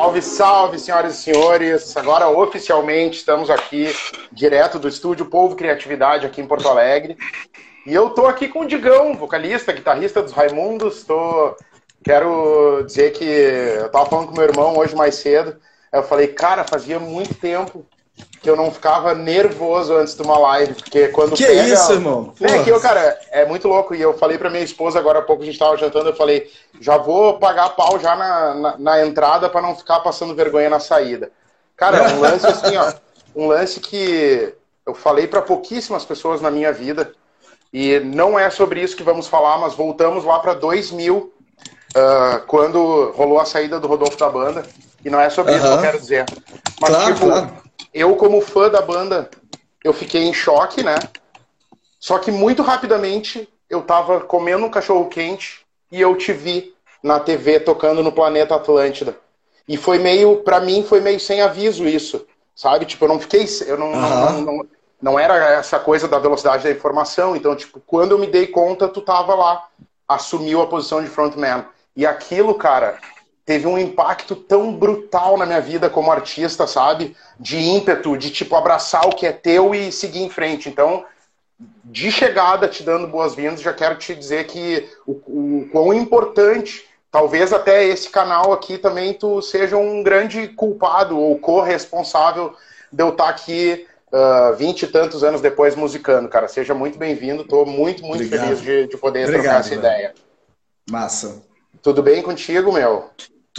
Salve, salve, senhoras e senhores. Agora, oficialmente, estamos aqui, direto do estúdio Povo Criatividade, aqui em Porto Alegre. E eu tô aqui com o Digão, vocalista, guitarrista dos Raimundos. Tô... Quero dizer que eu tava falando com meu irmão hoje mais cedo. Eu falei, cara, fazia muito tempo que eu não ficava nervoso antes de uma live, porque quando que pega... isso, irmão? É que eu, cara, é muito louco. E eu falei pra minha esposa agora há pouco, a gente tava jantando, eu falei, já vou pagar pau já na, na, na entrada para não ficar passando vergonha na saída. Cara, um lance assim, ó, um lance que eu falei para pouquíssimas pessoas na minha vida, e não é sobre isso que vamos falar, mas voltamos lá para 2000, uh, quando rolou a saída do Rodolfo da banda, e não é sobre isso que eu quero dizer. Mas, claro, tipo, claro eu, como fã da banda, eu fiquei em choque, né? Só que muito rapidamente eu tava comendo um cachorro quente e eu te vi na TV tocando no Planeta Atlântida. E foi meio, para mim, foi meio sem aviso isso, sabe? Tipo, eu não fiquei, eu não, uhum. não, não, não, era essa coisa da velocidade da informação. Então, tipo, quando eu me dei conta, tu tava lá, assumiu a posição de frontman. E aquilo, cara, teve um impacto tão brutal na minha vida como artista, sabe? De ímpeto, de tipo abraçar o que é teu e seguir em frente. Então, de chegada, te dando boas-vindas, já quero te dizer que o, o quão importante, talvez até esse canal aqui também tu seja um grande culpado ou corresponsável de eu estar aqui uh, vinte uh, e tantos anos depois musicando, cara. Seja muito bem-vindo, estou muito, muito Obrigado. feliz de, de poder Obrigado, trocar essa velho. ideia. Massa. Tudo bem contigo, meu?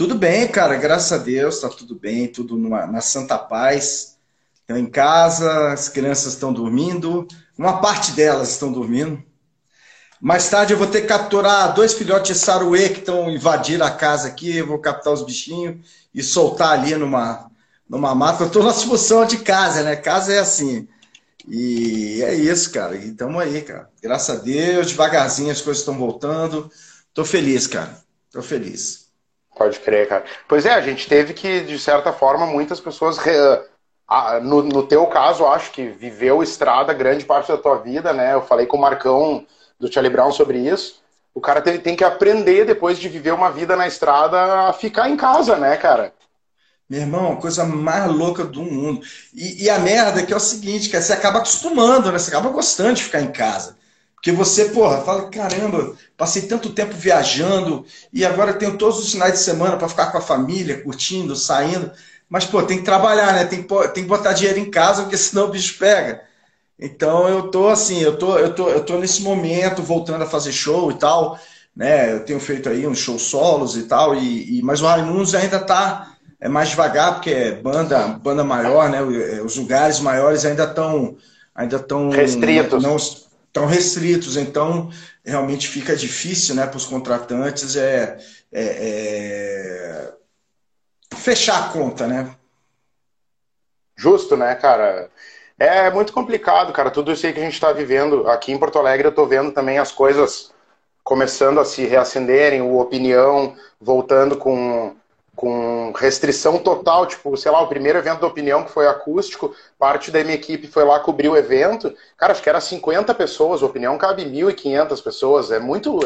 Tudo bem, cara, graças a Deus, tá tudo bem, tudo numa, na santa paz. Estão em casa, as crianças estão dormindo, uma parte delas estão dormindo. Mais tarde eu vou ter que capturar dois filhotes de saruê que estão invadir a casa aqui, eu vou captar os bichinhos e soltar ali numa, numa mata. Eu estou na função de casa, né? Casa é assim. E é isso, cara. E estamos aí, cara. Graças a Deus, devagarzinho as coisas estão voltando. Tô feliz, cara. Tô feliz. Pode crer, cara. Pois é, a gente teve que, de certa forma, muitas pessoas. No, no teu caso, acho que viveu estrada grande parte da tua vida, né? Eu falei com o Marcão do Charlie Brown sobre isso. O cara tem, tem que aprender, depois de viver uma vida na estrada, a ficar em casa, né, cara? Meu irmão, coisa mais louca do mundo. E, e, a merda é que é o seguinte, que você acaba acostumando, né? Você acaba gostando de ficar em casa. Porque você, porra, fala, caramba, passei tanto tempo viajando e agora tenho todos os finais de semana para ficar com a família, curtindo, saindo. Mas, pô, tem que trabalhar, né? Tem que, tem que botar dinheiro em casa, porque senão o bicho pega. Então eu tô assim, eu tô, eu tô, eu tô nesse momento voltando a fazer show e tal, né? Eu tenho feito aí uns shows solos e tal, e, e mas o Raimundos ainda tá é mais devagar, porque é banda, banda maior, né? Os lugares maiores ainda estão ainda estão restritos. Não, estão restritos, então realmente fica difícil né, para os contratantes é, é, é, fechar a conta, né? Justo, né, cara? É muito complicado, cara. Tudo isso aí que a gente está vivendo aqui em Porto Alegre, eu estou vendo também as coisas começando a se reacenderem, o opinião voltando com com restrição total, tipo, sei lá, o primeiro evento da opinião que foi acústico, parte da minha equipe foi lá cobrir o evento, cara, acho que era 50 pessoas, a opinião cabe 1.500 pessoas, é muito,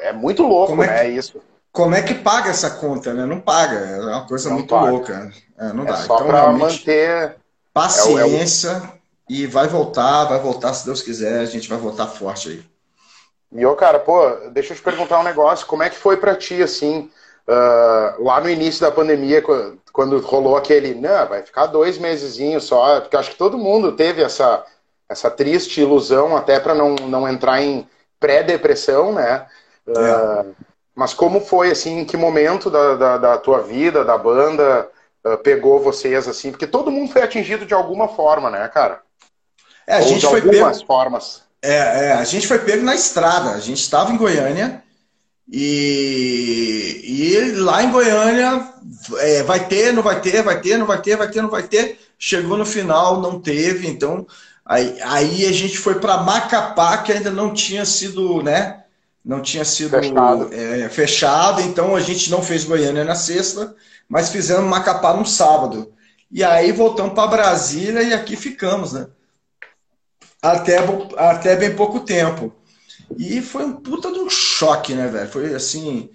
é, é muito louco, como é né, que, isso. Como é que paga essa conta, né? Não paga, é uma coisa não muito paga. louca, é, não é dá. Só então, para manter... Paciência é o... e vai voltar, vai voltar se Deus quiser, a gente vai voltar forte aí. E, ô, cara, pô, deixa eu te perguntar um negócio, como é que foi para ti, assim, Uh, lá no início da pandemia, quando rolou aquele, não, vai ficar dois mesezinhos só, porque acho que todo mundo teve essa, essa triste ilusão até para não, não entrar em pré-depressão, né? Uh, Mas como foi, assim, em que momento da, da, da tua vida, da banda, uh, pegou vocês, assim? Porque todo mundo foi atingido de alguma forma, né, cara? É, a Ou gente foi algumas pego... formas. É, é, a gente foi pego na estrada. A gente estava em Goiânia e, e lá em Goiânia é, vai ter, não vai ter, vai ter, não vai ter, vai ter, não vai ter. Chegou no final, não teve. Então aí, aí a gente foi para Macapá, que ainda não tinha sido, né? Não tinha sido fechado. É, fechado. Então a gente não fez Goiânia na sexta, mas fizemos Macapá no sábado. E aí voltamos para Brasília e aqui ficamos, né? Até, até bem pouco tempo. E foi um puta de um choque, né, velho? Foi assim.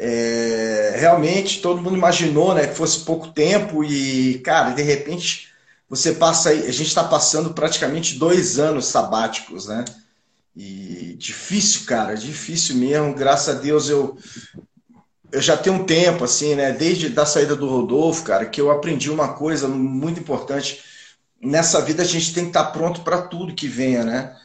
É, realmente todo mundo imaginou né, que fosse pouco tempo e, cara, de repente você passa aí. A gente está passando praticamente dois anos sabáticos, né? E difícil, cara, difícil mesmo. Graças a Deus eu, eu já tenho um tempo, assim, né? Desde da saída do Rodolfo, cara, que eu aprendi uma coisa muito importante. Nessa vida a gente tem que estar tá pronto para tudo que venha, né?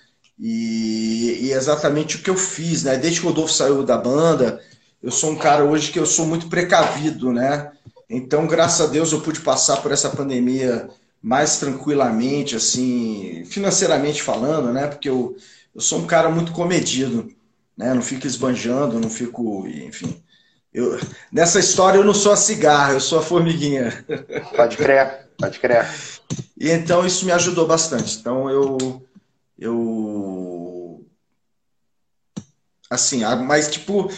E, e, exatamente o que eu fiz, né? Desde que o Rodolfo saiu da banda, eu sou um cara hoje que eu sou muito precavido, né? Então, graças a Deus, eu pude passar por essa pandemia mais tranquilamente, assim, financeiramente falando, né? Porque eu, eu sou um cara muito comedido, né? Não fico esbanjando, não fico, enfim. Eu, nessa história eu não sou a cigarra, eu sou a formiguinha. Pode crer, pode crer. E então isso me ajudou bastante. Então eu eu assim, mas tipo,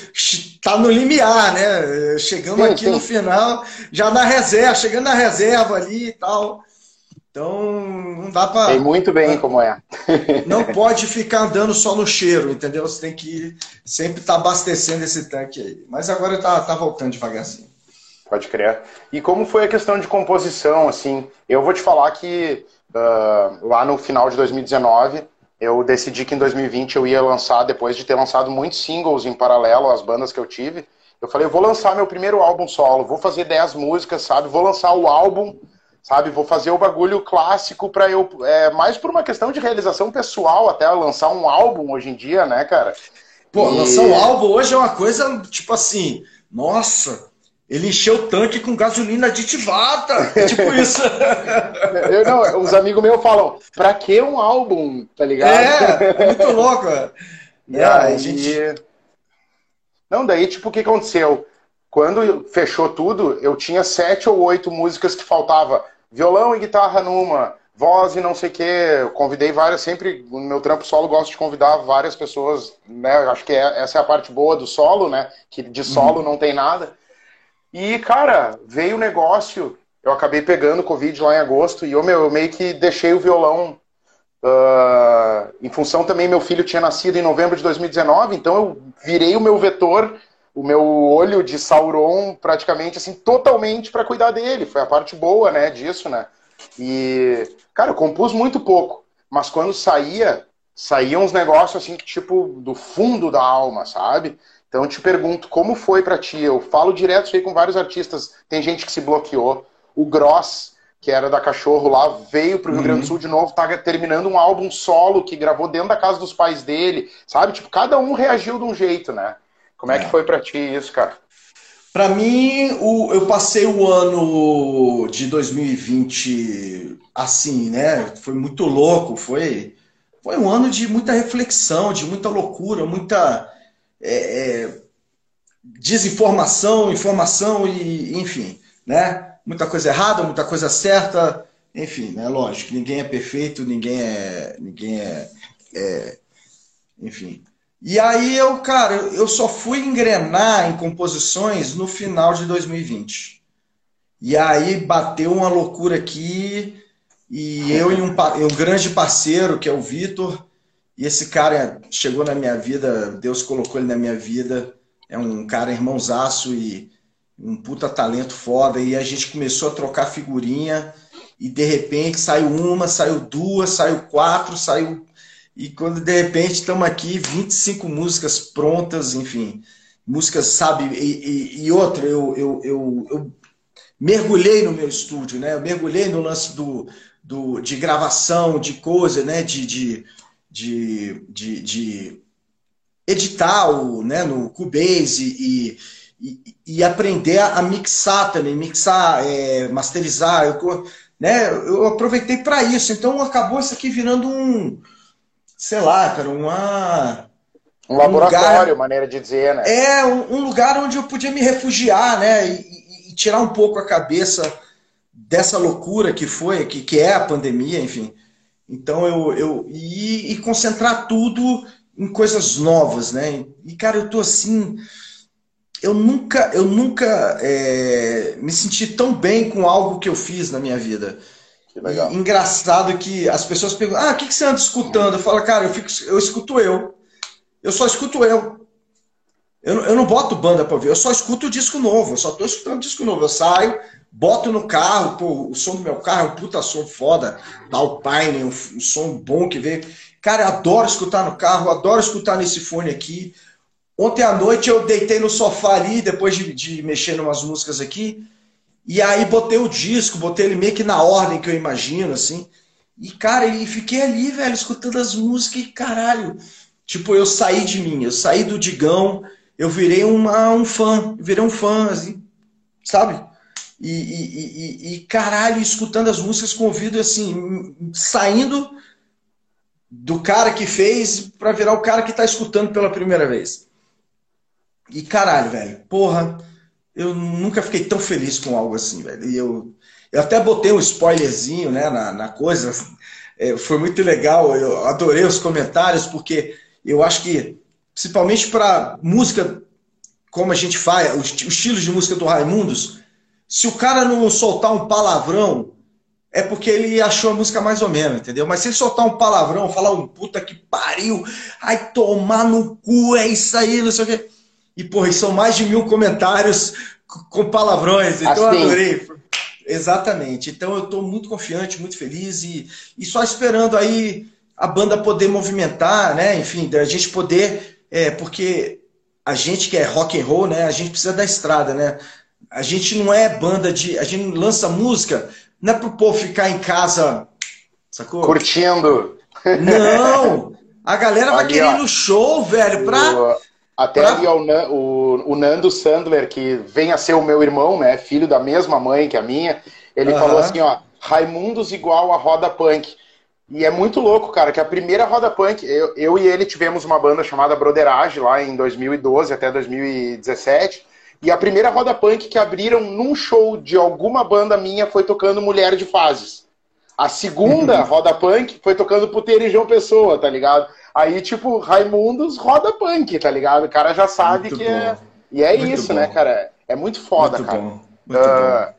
tá no limiar, né? Chegamos sim, aqui sim. no final, já na reserva, chegando na reserva ali e tal. Então, não dá para. Sei muito bem como é. não pode ficar andando só no cheiro, entendeu? Você tem que sempre estar tá abastecendo esse tanque aí. Mas agora tá, tá voltando devagarzinho. Pode crer. E como foi a questão de composição, assim? Eu vou te falar que uh, lá no final de 2019, eu decidi que em 2020 eu ia lançar, depois de ter lançado muitos singles em paralelo às bandas que eu tive, eu falei, eu vou lançar meu primeiro álbum solo, vou fazer 10 músicas, sabe? Vou lançar o álbum sabe? Vou fazer o bagulho clássico para eu. É, mais por uma questão de realização pessoal, até lançar um álbum hoje em dia, né, cara? Pô, e... lançar um álbum hoje é uma coisa, tipo assim, nossa, ele encheu o tanque com gasolina aditivada. É tipo isso. eu, não, os amigos meus falam, pra que um álbum, tá ligado? É, é muito louco. É, é a gente... Não, daí, tipo, o que aconteceu? Quando fechou tudo, eu tinha sete ou oito músicas que faltava violão e guitarra numa, voz e não sei o quê. Eu convidei várias, sempre no meu trampo solo gosto de convidar várias pessoas, né? Acho que é, essa é a parte boa do solo, né? Que de solo uhum. não tem nada. E, cara, veio o negócio, eu acabei pegando Covid lá em agosto e eu, meu, eu meio que deixei o violão. Uh, em função também, meu filho tinha nascido em novembro de 2019, então eu virei o meu vetor o meu olho de Sauron praticamente assim totalmente para cuidar dele. Foi a parte boa, né, disso, né? E cara, eu compus muito pouco, mas quando saía, saíam uns negócios assim tipo do fundo da alma, sabe? Então eu te pergunto, como foi para ti? Eu falo direto isso aí com vários artistas. Tem gente que se bloqueou. O Gross, que era da Cachorro lá, veio pro Rio Grande do uhum. Sul de novo, tá terminando um álbum solo que gravou dentro da casa dos pais dele, sabe? Tipo, cada um reagiu de um jeito, né? Como é que foi para ti isso, cara? Para mim, o, eu passei o ano de 2020 assim, né? Foi muito louco, foi, foi um ano de muita reflexão, de muita loucura, muita é, é, desinformação, informação e, enfim, né? Muita coisa errada, muita coisa certa, enfim, né? Lógico, ninguém é perfeito, ninguém é, ninguém é, é enfim. E aí eu, cara, eu só fui engrenar em composições no final de 2020. E aí bateu uma loucura aqui, e eu e um, um grande parceiro, que é o Vitor, e esse cara chegou na minha vida, Deus colocou ele na minha vida, é um cara irmãozaço e um puta talento foda, e a gente começou a trocar figurinha, e de repente saiu uma, saiu duas, saiu quatro, saiu e quando de repente estamos aqui, 25 músicas prontas, enfim, músicas, sabe? E, e, e outra, eu, eu, eu, eu, mergulhei no meu estúdio, né? Eu mergulhei no lance do, do, de gravação, de coisa, né? De, de, de, de, de editar o, né? no Cubase e, e, e aprender a mixar também, mixar, é, masterizar. Eu, né? eu aproveitei para isso. Então acabou isso aqui virando um sei lá, cara, uma. Um laboratório, um lugar, maneira de dizer, né? É, um, um, lugar onde eu podia me refugiar, né? E, e, tirar um pouco a cabeça dessa loucura que foi, que, que é a pandemia, enfim. Então eu. eu e, e concentrar tudo em coisas novas, né? E, cara, eu tô assim. Eu nunca, eu nunca é, me senti tão bem com algo que eu fiz na minha vida. Que legal. E, engraçado que as pessoas perguntam: ah, o que, que você anda escutando? Eu falo, cara, eu, fico, eu escuto eu. Eu só escuto eu. Eu, eu não boto banda pra ouvir, eu só escuto o disco novo, eu só tô escutando disco novo. Eu saio, boto no carro, pô, o som do meu carro é um puta som foda, da Alpine, um, um som bom que veio. Cara, adoro escutar no carro, adoro escutar nesse fone aqui. Ontem à noite eu deitei no sofá ali, depois de, de mexer em umas músicas aqui, e aí botei o disco, botei ele meio que na ordem que eu imagino, assim. E, cara, e fiquei ali, velho, escutando as músicas e, caralho, tipo, eu saí de mim, eu saí do Digão, eu virei uma, um fã, virei um fã, assim, sabe? E, e, e, e, caralho, escutando as músicas com o ouvido, assim, saindo do cara que fez para virar o cara que tá escutando pela primeira vez. E caralho, velho, porra, eu nunca fiquei tão feliz com algo assim, velho. E eu, eu até botei um spoilerzinho, né, na, na coisa. É, foi muito legal, eu adorei os comentários, porque eu acho que, principalmente para música como a gente faz, os, os estilos de música do Raimundos, se o cara não soltar um palavrão, é porque ele achou a música mais ou menos, entendeu? Mas se ele soltar um palavrão, falar um puta que pariu, ai tomar no cu, é isso aí, não sei o quê. E, porra, são mais de mil comentários com palavrões, então assim. eu adorei. Exatamente. Então eu estou muito confiante, muito feliz e, e só esperando aí a banda poder movimentar, né? Enfim, da gente poder, é, porque a gente que é rock and roll, né? A gente precisa da estrada, né? A gente não é banda de, a gente lança música não é pro povo ficar em casa, sacou? Curtindo. Não! A galera vai querer no show, velho, pra. O, até pra... ali o, o, o, Nando Sandler, que vem a ser o meu irmão, né? Filho da mesma mãe que a minha, ele falou assim, ó, Raimundos igual a roda punk. E é muito louco, cara, que a primeira roda punk, eu, eu e ele tivemos uma banda chamada Broderage lá em 2012 até 2017. E a primeira roda punk que abriram num show de alguma banda minha foi tocando Mulher de Fases. A segunda roda punk foi tocando Puteira e João Pessoa, tá ligado? Aí, tipo, Raimundos roda punk, tá ligado? O cara já sabe muito que é bom. é. E é muito isso, né, bom. né, cara? É muito foda, muito cara. Bom. Muito uh, bom.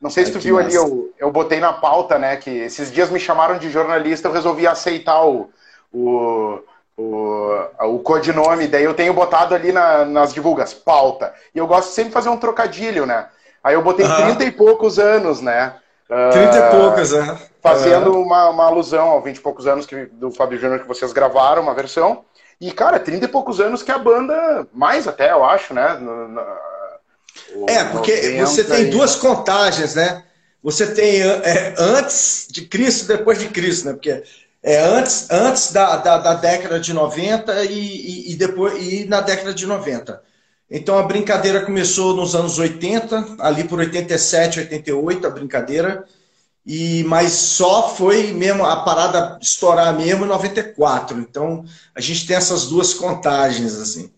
Não sei se tu viu ali, eu, eu botei na pauta, né, que esses dias me chamaram de jornalista, eu resolvi aceitar o, o o, o codinome, daí eu tenho botado ali na, nas divulgas, pauta. E eu gosto sempre de fazer um trocadilho, né? Aí eu botei uhum. 30 e poucos anos, né? 30 uh, e ah, poucos, né? Fazendo uhum. uma, uma alusão ao 20 e poucos anos que, do Fábio Júnior que vocês gravaram, uma versão. E, cara, 30 e poucos anos que a banda, mais até, eu acho, né? É, porque você tem duas contagens, né? Você tem é, antes de Cristo depois de Cristo, né? Porque é, antes antes da, da, da, década de 90 e, e, e, depois e na década de 90. Então a brincadeira começou nos anos 80, ali por 87, 88 a brincadeira, e mas só foi mesmo a parada estourar mesmo em 94. Então a gente tem essas duas contagens assim.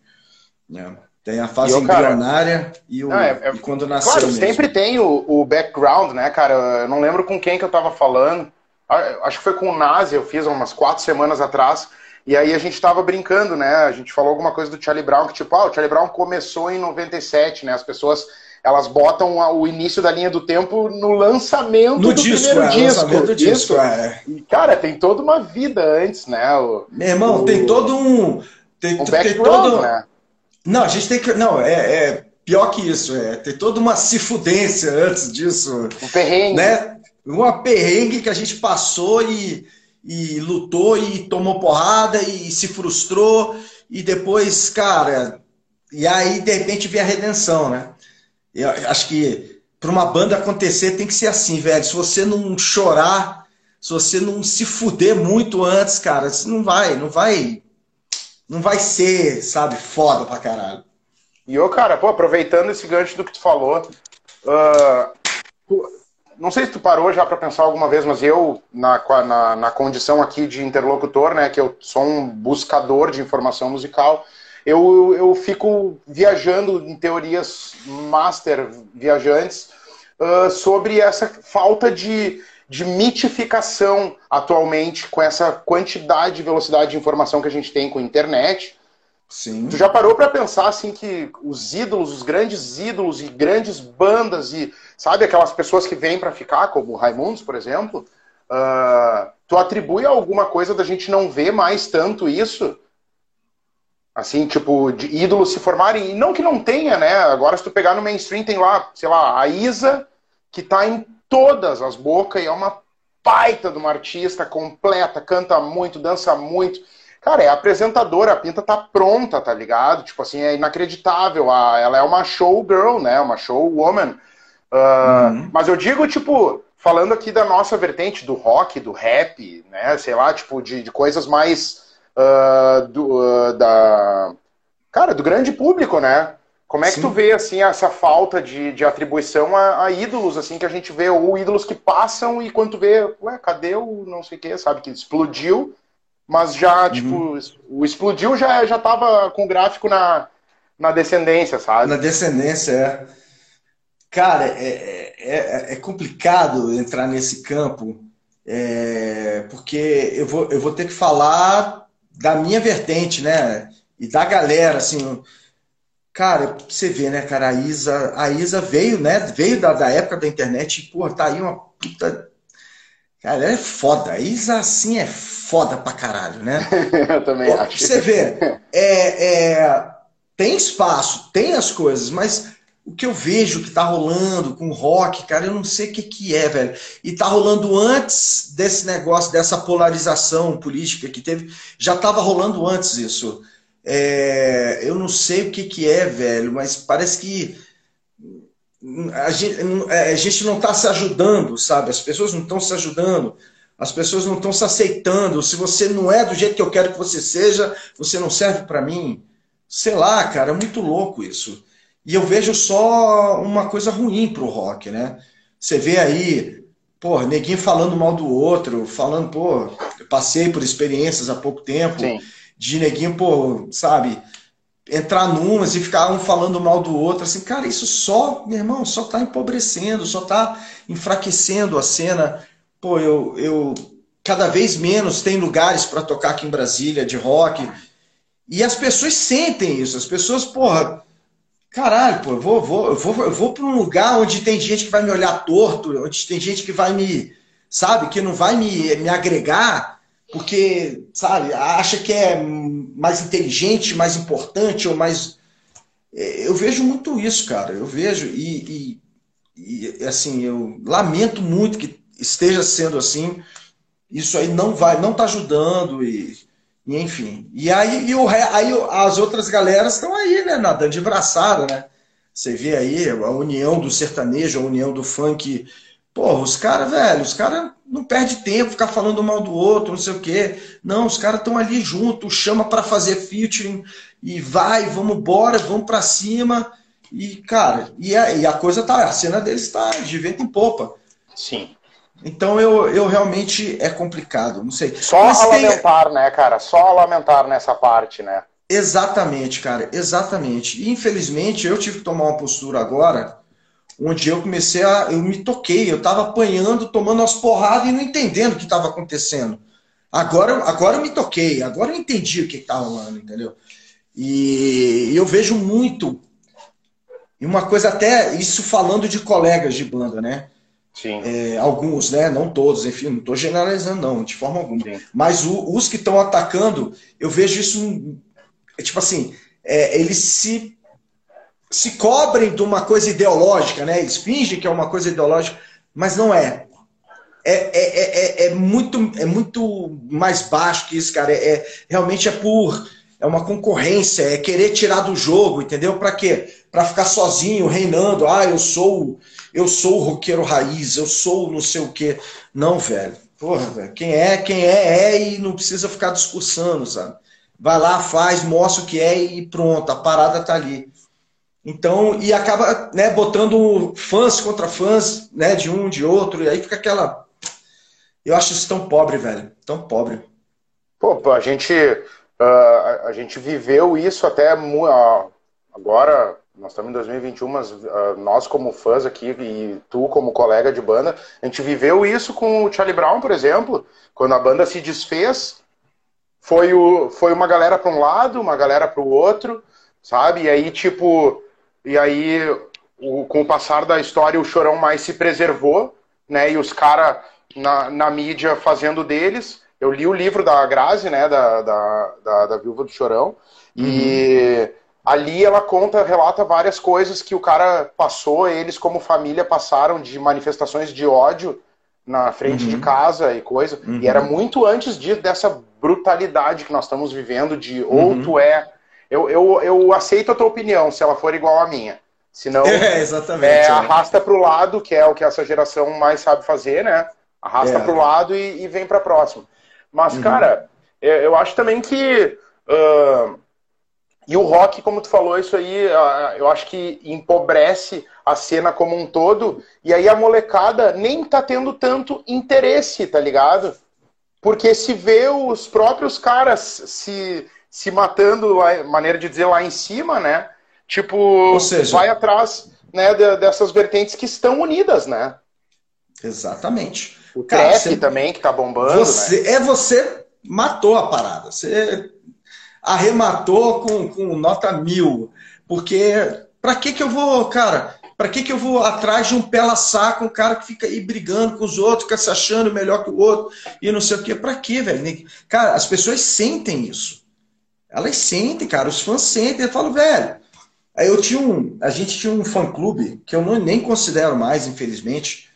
Né? Tem a fase embrionária e, o, é, é, e quando nasceu. Claro, mesmo. sempre tem o, o background, né, cara? Eu não lembro com quem que eu tava falando ah, acho que foi com o Nazi, eu fiz umas quatro semanas atrás, e aí a gente tava brincando, né? A gente falou alguma coisa do Charlie Brown, que tipo, ah, o Charlie Brown começou em 97, né? As pessoas, elas botam o início da linha do tempo no lançamento no do disco, primeiro é, disco. Do disco, é. E, cara, tem toda uma vida antes, né? O, Meu irmão, o, tem todo um... Tem, um tem todo... né? Não, a gente tem que... Não, é, é pior que isso, é. Tem toda uma cifudência antes disso. Um perrengue. Né? uma perrengue que a gente passou e, e lutou e tomou porrada e se frustrou e depois, cara, e aí de repente vem a redenção, né? Eu acho que para uma banda acontecer tem que ser assim, velho. Se você não chorar, se você não se fuder muito antes, cara, você não vai, não vai, não vai ser, sabe, foda pra caralho. E ô, cara, pô, aproveitando esse gancho do que tu falou, uh, não sei se tu parou já para pensar alguma vez, mas eu, na, na, na, condição aqui de interlocutor, né, que eu sou um buscador de informação musical, eu, eu fico viajando em teorias master viajantes uh, sobre essa falta de, de mitificação atualmente com essa quantidade de velocidade de informação que a gente tem com a internet. Sim. Tu já parou para pensar assim que os ídolos, os grandes ídolos e grandes bandas e Sabe aquelas pessoas que vêm para ficar, como o Raimundos, por exemplo? Uh, tu atribui alguma coisa da gente não ver mais tanto isso? Assim, tipo, de ídolos se formarem. E não que não tenha, né? Agora, se tu pegar no mainstream, tem lá, sei lá, a Isa, que tá em todas as bocas e é uma baita de uma artista completa, canta muito, dança muito. Cara, é apresentadora, a pinta tá pronta, tá ligado? Tipo assim, é inacreditável. ela é uma showgirl, né? Uma showwoman. Uh, uhum. Mas eu digo, tipo, falando aqui da nossa vertente do rock, do rap, né? Sei lá, tipo, de, de coisas mais uh, do, uh, da. Cara, do grande público, né? Como é que Sim. tu vê, assim, essa falta de, de atribuição a, a, ídolos, assim, que a gente vê, ou ídolos que passam e quando tu vê, ué, cadê o não sei o que, sabe, que explodiu, mas já, uhum. tipo, o explodiu já, já tava com o gráfico na, na descendência, sabe? Na descendência, é. Cara, é, é, é, é complicado entrar nesse campo, é, porque eu vou, eu vou ter que falar da minha vertente, né? E da galera, assim. Cara, você vê, né, cara, a Isa, a Isa veio, né? Veio da, da época da internet e, pô, tá aí uma puta. Cara, ela é foda. A Isa, assim, é foda pra caralho, né? Eu também pô, acho. Você vê, é, é, tem espaço, tem as coisas, mas o que eu vejo que tá rolando com o rock, cara, eu não sei o que, que é, velho. E tá rolando antes desse negócio, dessa polarização política que teve, já tava rolando antes isso. É, eu não sei o que, que é, velho, mas parece que a gente, é, a gente não está se ajudando, sabe? As pessoas não estão se ajudando, as pessoas não estão se aceitando. Se você não é do jeito que eu quero que você seja, você não serve para mim. Sei lá, cara, é muito louco isso. E eu vejo só uma coisa ruim pro rock, né? Você vê aí, pô, neguinho falando mal do outro, falando, pô, passei por experiências há pouco tempo Sim. De neguinho, pô, sabe, entrar numas e ficar um falando mal do outro, assim, cara, isso só, meu irmão, só tá empobrecendo, só tá enfraquecendo a cena. Pô, eu, eu cada vez menos tem lugares para tocar aqui em Brasília de rock. E as pessoas sentem isso. As pessoas, porra, Caralho, pô, eu vou, vou, eu vou, eu vou para um lugar onde tem gente que vai me olhar torto, onde tem gente que vai me, sabe, que não vai me, me agregar, porque, sabe, acha que é mais inteligente, mais importante ou mais. É, eu vejo muito isso, cara. Eu vejo e, e, e assim, eu lamento muito que esteja sendo assim. Isso aí não vai, não tá ajudando e e, enfim. E aí, e o, aí as outras galeras estão aí, né? Nadando de braçada, né? Você vê aí a união do sertanejo, a união do funk. Porra, os caras, velho, os caras não perde tempo ficar falando mal do outro, não sei o quê. Não, os caras estão ali juntos, chama para fazer featuring e vai, vamos embora, vamos para cima. E, cara, e a, e a coisa tá, a cena deles tá de vento em popa. Sim. Então eu, eu realmente é complicado, não sei. Só Mas a tem... lamentar, né, cara? Só a lamentar nessa parte, né? Exatamente, cara, exatamente. E infelizmente eu tive que tomar uma postura agora, onde eu comecei a. Eu me toquei, eu tava apanhando, tomando as porradas e não entendendo o que estava acontecendo. Agora, agora eu me toquei, agora eu entendi o que estava rolando, entendeu? E eu vejo muito. E uma coisa até, isso falando de colegas de banda, né? É, alguns, né? Não todos, enfim, não estou generalizando, não, de forma alguma. Sim. Mas o, os que estão atacando, eu vejo isso, é, tipo assim, é, eles se, se cobrem de uma coisa ideológica, né? Eles fingem que é uma coisa ideológica, mas não é. É, é, é, é, muito, é muito mais baixo que isso, cara. É, é, realmente é por. É uma concorrência, é querer tirar do jogo, entendeu? Para quê? Para ficar sozinho, reinando. Ah, eu sou eu sou o roqueiro raiz, eu sou não sei o quê. Não, velho. Porra, velho. Quem é, quem é, é e não precisa ficar discursando, sabe? Vai lá, faz, mostra o que é e pronto, a parada tá ali. Então, e acaba né, botando fãs contra fãs, né, de um, de outro, e aí fica aquela. Eu acho isso tão pobre, velho. Tão pobre. Pô, a gente, uh, a gente viveu isso até uh, agora, nós estamos em 2021, mas uh, nós como fãs aqui e tu como colega de banda, a gente viveu isso com o Charlie Brown, por exemplo, quando a banda se desfez, foi, o, foi uma galera para um lado, uma galera para o outro, sabe? E aí, tipo, e aí, o, com o passar da história, o Chorão mais se preservou, né? E os caras na, na mídia fazendo deles, eu li o livro da Grazi, né, da, da, da, da Viúva do Chorão, uhum. e ali ela conta, relata várias coisas que o cara passou, eles como família passaram de manifestações de ódio na frente uhum. de casa e coisa, uhum. e era muito antes de, dessa brutalidade que nós estamos vivendo de ou uhum. tu é... Eu, eu, eu aceito a tua opinião, se ela for igual à minha. Senão, é, exatamente, é, arrasta para o lado, que é o que essa geração mais sabe fazer, né? Arrasta é. para o lado e, e vem para próxima. Mas, uhum. cara, eu, eu, acho também que. Uh, e o rock, como tu falou, isso aí, uh, eu acho que empobrece a cena como um todo. E aí a molecada nem tá tendo tanto interesse, tá ligado? Porque se vê os próprios caras se, se matando, maneira de dizer, lá em cima, né? Tipo, seja, vai atrás né, dessas vertentes que estão unidas, né? Exatamente. O Cara, trap você, também, que tá bombando. Você, né? É você matou a parada. Você arrematou com, com nota mil. Porque para que que eu vou, cara? Para que que eu vou atrás de um pela saco, um cara que fica aí brigando com os outros, fica se achando melhor que o outro e não sei o quê? Para quê, velho? Cara, as pessoas sentem isso. Elas sentem, cara. Os fãs sentem. Eu falo, velho. Aí eu tinha um. A gente tinha um fã clube que eu não, nem considero mais, infelizmente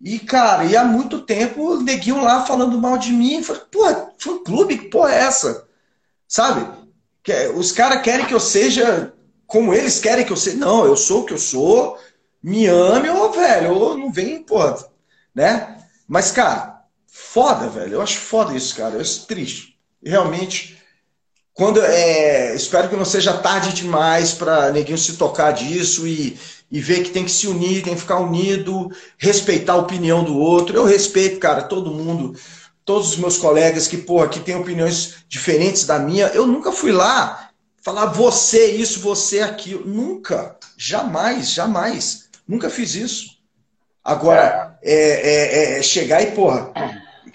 e, cara, e há muito tempo neguinho lá falando mal de mim. Falei, pô, fã clube, que porra é essa? Sabe? Os caras querem que eu seja como eles querem que eu seja. Não, eu sou o que eu sou, me ame, ô, velho, ou não vem, porra, né? Mas, cara, foda, velho. Eu acho foda isso, cara. Eu acho triste. Realmente, quando é, espero que não seja tarde demais para neguinho se tocar disso e, e ver que tem que se unir, tem que ficar unido, respeitar a opinião do outro. Eu respeito, cara, todo mundo, todos os meus colegas que, porra, que têm opiniões diferentes da minha. Eu nunca fui lá falar você isso, você aquilo. Nunca. Jamais, jamais. Nunca fiz isso. Agora, é, é, é, é chegar e, porra,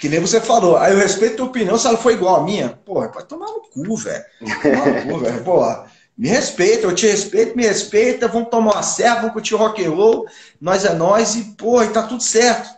que nem você falou, aí eu respeito a tua opinião se ela for igual à minha. Porra, pode tomar no cu, velho. Tomar no cu, velho. Porra. Me respeita, eu te respeito, me respeita, vamos tomar uma serva, vamos curtir rock and roll, nós é nós e, pô, e tá tudo certo.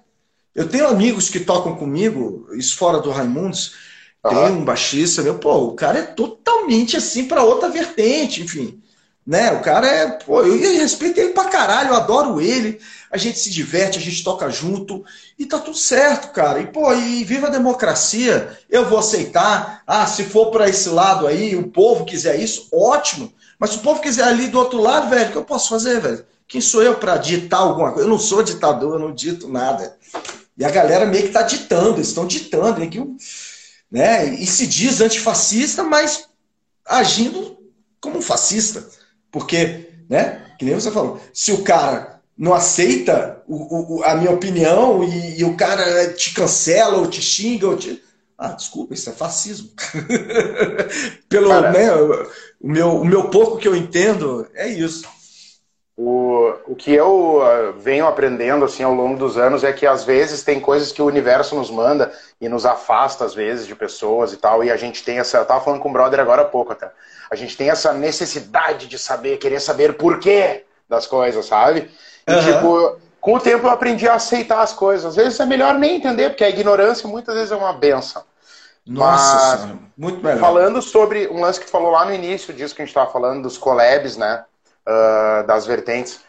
Eu tenho amigos que tocam comigo, isso fora do Raimundos, tem um baixista, meu, pô, o cara é totalmente assim para outra vertente, enfim. Né? O cara é, pô, eu respeito ele pra caralho, eu adoro ele, a gente se diverte, a gente toca junto e tá tudo certo, cara. E, pô, e viva a democracia, eu vou aceitar. Ah, se for para esse lado aí, o povo quiser isso, ótimo. Mas se o povo quiser ali do outro lado, velho, o que eu posso fazer, velho? Quem sou eu para ditar alguma coisa? Eu não sou ditador, eu não dito nada. E a galera meio que tá ditando, eles estão ditando, né? E se diz antifascista, mas agindo como um fascista. Porque, né? Que nem você falou, se o cara não aceita o, o, a minha opinião e, e, o cara te cancela ou te xinga ou te... Ah, desculpa, isso é fascismo. Pelo né, o, meu, o meu pouco que eu entendo é isso. O, o que eu uh, venho aprendendo assim ao longo dos anos é que às vezes tem coisas que o universo nos manda e nos afasta às vezes de pessoas e tal, e a gente tem essa. Eu tava falando com o brother agora há pouco até. A gente tem essa necessidade de saber, querer saber por quê das coisas, sabe? E, uhum. tipo, com o tempo eu aprendi a aceitar as coisas. Às vezes é melhor nem entender, porque a ignorância muitas vezes é uma benção. Nossa Mas, muito melhor. Falando sobre um lance que falou lá no início disso que a gente estava falando, dos collabs, né? Uh, das vertentes.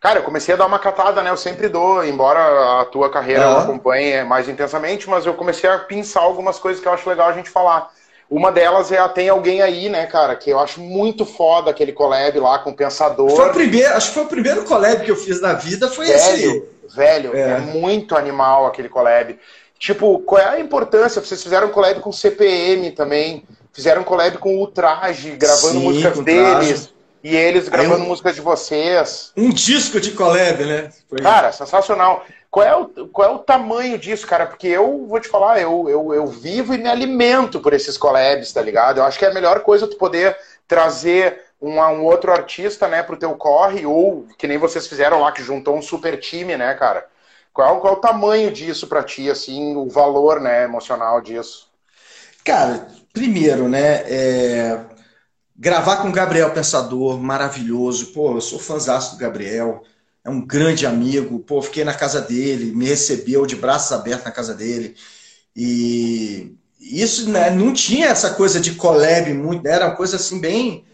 Cara, eu comecei a dar uma catada, né? Eu sempre dou, embora a tua carreira uhum. eu acompanhe mais intensamente, mas eu comecei a pensar algumas coisas que eu acho legal a gente falar. Uma delas é a Tem Alguém Aí, né, cara? Que eu acho muito foda aquele collab lá com o Pensador. Foi o primeiro, acho que foi o primeiro collab que eu fiz na vida, foi velho, esse. Velho, é. é muito animal aquele collab. Tipo, qual é a importância? Vocês fizeram collab com CPM também, fizeram collab com Ultraje, gravando Sim, músicas deles. E eles gravando músicas de vocês. Um disco de collab, né? Foi... Cara, sensacional. Qual é, o, qual é o tamanho disso, cara? Porque eu vou te falar, eu, eu, eu vivo e me alimento por esses collabs, tá ligado? Eu acho que é a melhor coisa tu poder trazer um, um outro artista, né, pro teu corre, ou que nem vocês fizeram lá, que juntou um super time, né, cara? Qual, qual é o tamanho disso para ti, assim, o valor, né, emocional disso? Cara, primeiro, né, é... gravar com o Gabriel Pensador, maravilhoso. Pô, eu sou fãzaço do Gabriel é um grande amigo. Pô, fiquei na casa dele, me recebeu de braços abertos na casa dele. E, isso né, não tinha essa coisa de collab muito, né, era uma coisa assim bem,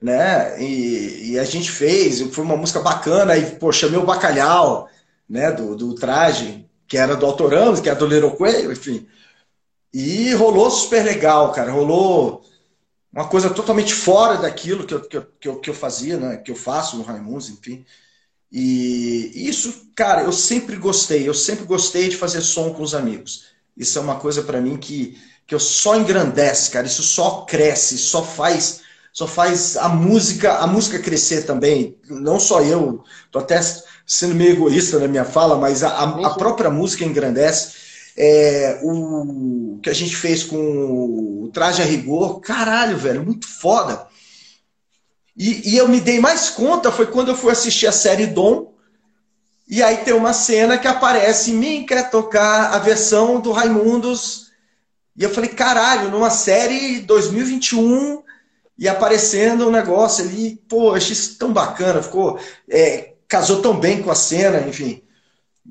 né, e, e, a gente fez, foi uma música bacana, e pô, chamei o Bacalhau, né, do, do traje, que era do Autoramos, que era do Little enfim, e rolou super legal, cara, rolou uma coisa totalmente fora daquilo que eu, que eu, que eu, fazia, né, que eu faço no Raimundos, enfim, e isso, cara, eu sempre gostei, eu sempre gostei de fazer som com os amigos. Isso é uma coisa para mim que, que eu só engrandece, cara. Isso só cresce, só faz, só faz a música, a música crescer também. Não só eu, tô até sendo meio egoísta na minha fala, mas a, a, a própria música engrandece. É, o que a gente fez com o Traje a Rigor, caralho, velho, muito foda. E, e eu me dei mais conta foi quando eu fui assistir a série Dom, e aí tem uma cena que aparece mim quer tocar a versão do Raimundos. E eu falei, caralho, numa série 2021 e aparecendo um negócio ali, pô, achei isso tão bacana, ficou. É, casou tão bem com a cena, enfim.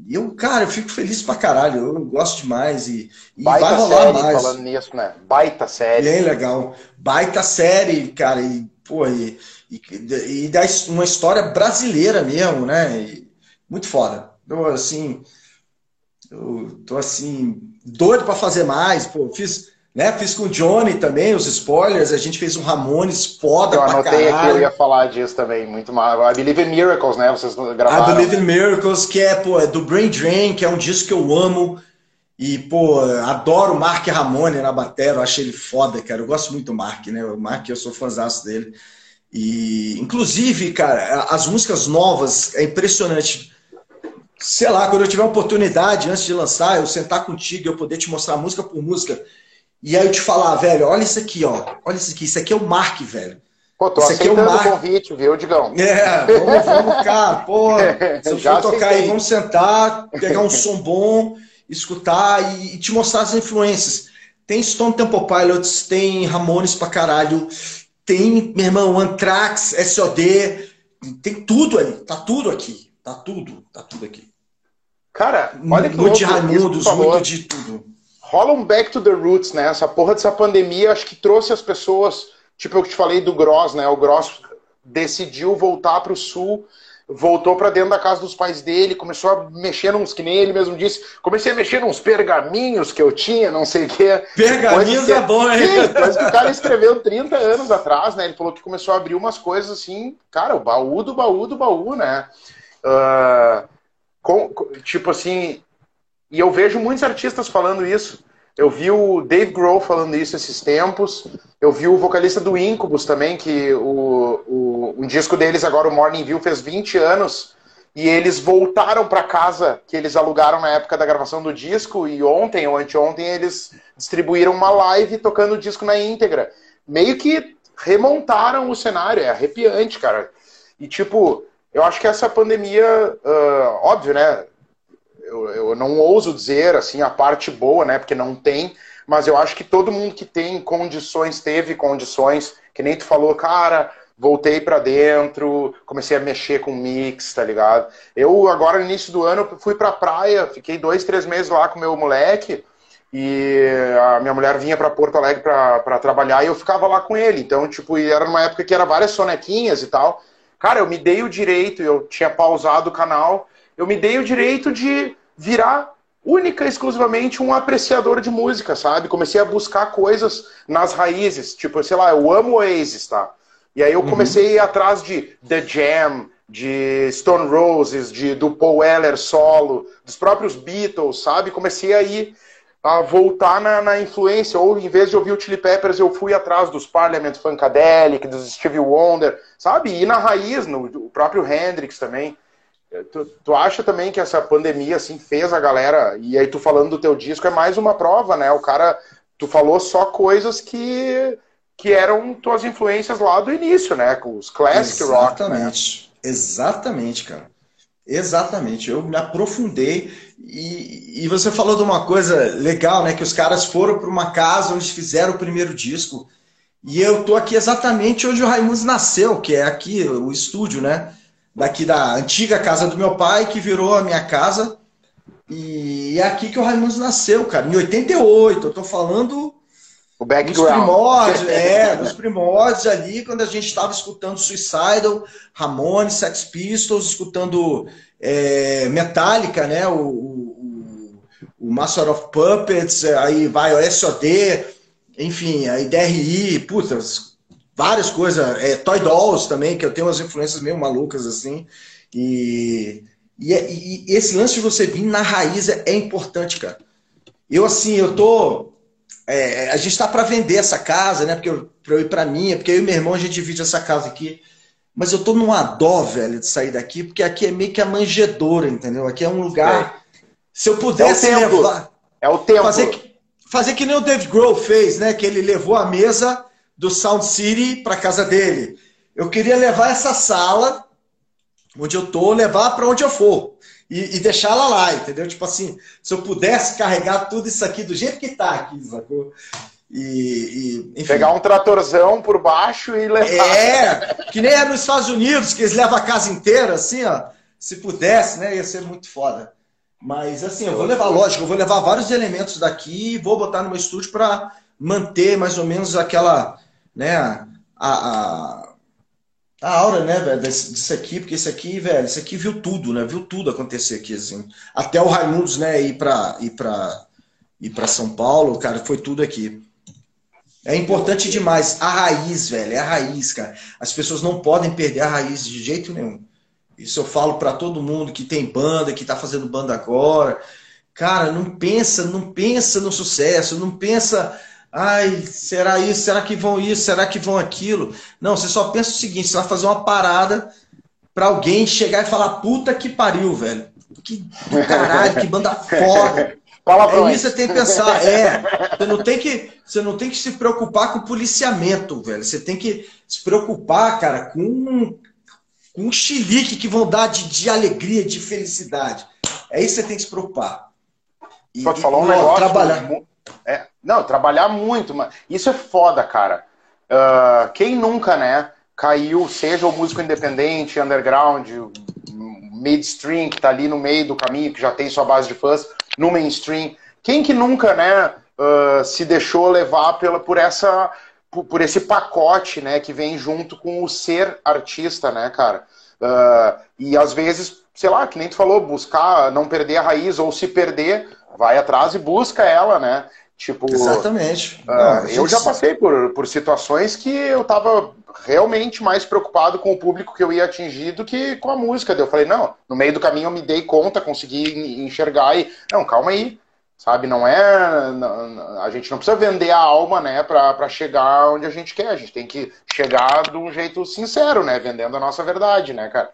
E eu, cara, eu fico feliz pra caralho, eu gosto demais e, e vai rolar série, mais. falando nisso, né? Baita série. Bem legal. Baita série, cara, e, pô, e, e, e, uma história brasileira mesmo, né? E, muito foda. Eu, assim, eu tô assim, doido para fazer mais. Pô, fiz, né, fiz com o Johnny também os spoilers. A gente fez um Ramones foda eu pra anotei caralho. aqui, eu ia falar disso também. Muito mal. I Believe in Miracles, né? Vocês gravaram. I Believe in Miracles, que é, pô, é do Brain Drain, que é um disco que eu amo. E, pô, adoro o Mark Ramone na bateria, eu acho ele foda, cara. Eu gosto muito do Mark, né? O Mark, eu sou fãzaço dele. E, inclusive, cara, as músicas novas, é impressionante sei lá, quando eu tiver oportunidade antes de lançar, eu sentar contigo, eu poder te mostrar música por música, e aí eu te falar, velho, olha isso aqui, ó, olha isso aqui, isso aqui é o Mark, velho. Pô, tô isso aqui é o convite, viu, Digão? É, vamos, vamos cá, pô, se eu for tocar aí, vamos sentar, pegar um som bom, escutar e, e te mostrar as influências. Tem Stone Temple Pilots, tem Ramones pra caralho, tem, meu irmão, Anthrax, SOD, tem tudo ali, tá tudo aqui, tá tudo, tá tudo aqui. Cara, olha que muito de Raimundos, muito de tudo. Rola um back to the roots, né? Essa porra dessa pandemia acho que trouxe as pessoas, tipo eu que te falei do Gross, né? O Gross decidiu voltar para o sul, voltou para dentro da casa dos pais dele, começou a mexer nos, que nem ele mesmo disse, comecei a mexer nos pergaminhos que eu tinha, não sei o quê. Pergaminhos é bom, hein? Sim, coisa que o cara escreveu 30 anos atrás, né? Ele falou que começou a abrir umas coisas assim, cara, o baú do baú do baú, né? Uh, com, tipo assim, e eu vejo muitos artistas falando isso. Eu vi o Dave Grohl falando isso esses tempos. Eu vi o vocalista do Incubus também, que o, o um disco deles agora, o Morning View, fez 20 anos. E eles voltaram para casa que eles alugaram na época da gravação do disco. E ontem ou anteontem eles distribuíram uma live tocando o disco na íntegra. Meio que remontaram o cenário. É arrepiante, cara. E tipo, eu acho que essa pandemia, uh, óbvio, né? Eu, eu não ouso dizer assim a parte boa, né? Porque não tem, mas eu acho que todo mundo que tem condições, teve condições, que nem tu falou, cara, voltei para dentro, comecei a mexer com mix, tá ligado? Eu agora no início do ano fui pra praia, fiquei dois, três meses lá com meu moleque e a minha mulher vinha para Porto Alegre para trabalhar e eu ficava lá com ele. Então, tipo, era numa época que era várias sonequinhas e tal. Cara, eu me dei o direito, eu tinha pausado o canal, eu me dei o direito de virar única e exclusivamente um apreciador de música, sabe? Comecei a buscar coisas nas raízes, tipo, sei lá, eu amo Oasis, tá? E aí eu uhum. comecei a ir atrás de The Jam, de Stone Roses, de do Paul Weller solo, dos próprios Beatles, sabe? Comecei a ir a voltar na, na, influência, ou em vez de ouvir o Chili Peppers, eu fui atrás dos Parliament Funkadelic, dos Stevie Wonder, sabe? E na raiz, no o próprio Hendrix também. É, tu, tu, acha também que essa pandemia assim fez a galera, e aí tu falando do teu disco é mais uma prova, né? O cara, tu falou só coisas que que eram tuas influências lá do início, né? Com os classic Exatamente. rock, né? Exatamente, cara. Exatamente. Eu me aprofundei e, e você falou de uma coisa legal, né? Que os caras foram para uma casa onde fizeram o primeiro disco. E eu tô aqui exatamente onde o Raimundos nasceu, que é aqui o estúdio, né? Daqui da antiga casa do meu pai, que virou a minha casa. E é aqui que o Raimundos nasceu, cara, em 88. Eu tô falando O background. Nos primórdios, é, nos primórdios ali, quando a gente estava escutando Suicidal, Ramones, Sex Pistols, escutando é, Metallica, né? O, o, o, Master of Puppets, aí vai o SOD, enfim, a DRI, putas, várias coisas. É, Toy Dolls também, que eu tenho umas influências meio malucas assim. E, e, e esse lance de você vir na raiz é, é importante, cara. Eu, assim, eu tô é, a gente está para vender essa casa, né? Porque eu, pra eu ir para minha, porque eu e meu irmão a gente divide essa casa aqui. Mas eu tô numa dó, velho, de sair daqui, porque aqui é meio que a manjedora, entendeu? Aqui é um lugar. É. Se eu pudesse é levar. É o tempo. Fazer, fazer que nem o Dave Grohl fez, né? Que ele levou a mesa do Sound City para casa dele. Eu queria levar essa sala onde eu tô, levar para onde eu for e, e deixar ela lá, entendeu? Tipo assim, se eu pudesse carregar tudo isso aqui do jeito que tá aqui, sacou? E, e Pegar um tratorzão por baixo e levar. É, que nem é nos Estados Unidos, que eles levam a casa inteira, assim, ó. Se pudesse, né? Ia ser muito foda. Mas assim, eu vou levar, lógico, eu vou levar vários elementos daqui e vou botar no meu estúdio para manter mais ou menos aquela, né, a, a, a aura, né, velho, disso aqui, porque esse aqui, velho, esse aqui viu tudo, né? Viu tudo acontecer aqui, assim. Até o Raimundos, né, ir pra, ir pra, ir pra São Paulo, cara, foi tudo aqui. É importante demais. A raiz, velho, é a raiz, cara. As pessoas não podem perder a raiz de jeito nenhum. Isso eu falo para todo mundo que tem banda, que tá fazendo banda agora. Cara, não pensa, não pensa no sucesso, não pensa Ai, será isso? Será que vão isso? Será que vão aquilo? Não, você só pensa o seguinte: você vai fazer uma parada para alguém chegar e falar, puta que pariu, velho. Que caralho, que banda foda. Fala é isso que você tem que pensar. É, você não tem que, você não tem que se preocupar com policiamento, velho. Você tem que se preocupar, cara, com, com um chilique que vão dar de, de alegria, de felicidade. É isso que você tem que se preocupar. E, Pode falar um negócio. Trabalhar. É, não, trabalhar muito, mas isso é foda, cara. Uh, quem nunca, né, caiu, seja o músico independente, underground, midstream, que tá ali no meio do caminho, que já tem sua base de fãs, no mainstream. Quem que nunca, né, uh, se deixou levar pela, por essa por, por, esse pacote, né, que vem junto com o ser artista, né, cara? Uh, e às vezes, sei lá, que nem tu falou, buscar não perder a raiz ou se perder, vai atrás e busca ela, né? Tipo, Exatamente. Uh, Não, eu já passei por, por situações que eu estava realmente mais preocupado com o público que eu ia atingir do que com a música. Eu falei, não, no meio do caminho eu me dei conta, consegui enxergar e. Não, calma aí. Sabe, não é. Não, a gente não precisa vender a alma, né, para chegar onde a gente quer. A gente tem que chegar de um jeito sincero, né? Vendendo a nossa verdade, né, cara?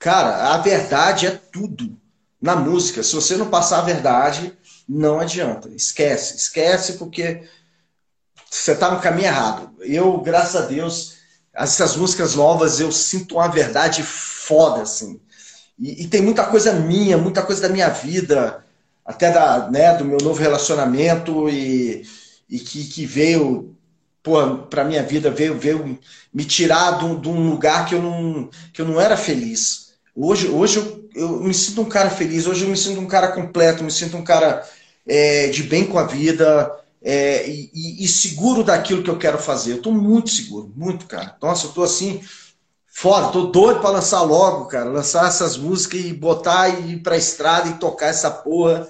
Cara, a verdade é tudo na música. Se você não passar a verdade, não adianta. Esquece, esquece porque você está no caminho errado. Eu, graças a Deus, essas músicas novas eu sinto uma verdade foda, assim. E, e, tem muita coisa minha, muita coisa da minha vida, até da, né, do meu novo relacionamento e, e que, que veio para minha vida, veio, veio me tirar de um, de um lugar que eu, não, que eu não era feliz. Hoje, hoje eu, eu me sinto um cara feliz, hoje eu me sinto um cara completo, me sinto um cara é, de bem com a vida é, e, e, seguro daquilo que eu quero fazer. Eu estou muito seguro, muito, cara. Nossa, eu estou assim, foda, estou doido para lançar logo, cara. Lançar essas músicas e botar e ir para a estrada e tocar essa porra.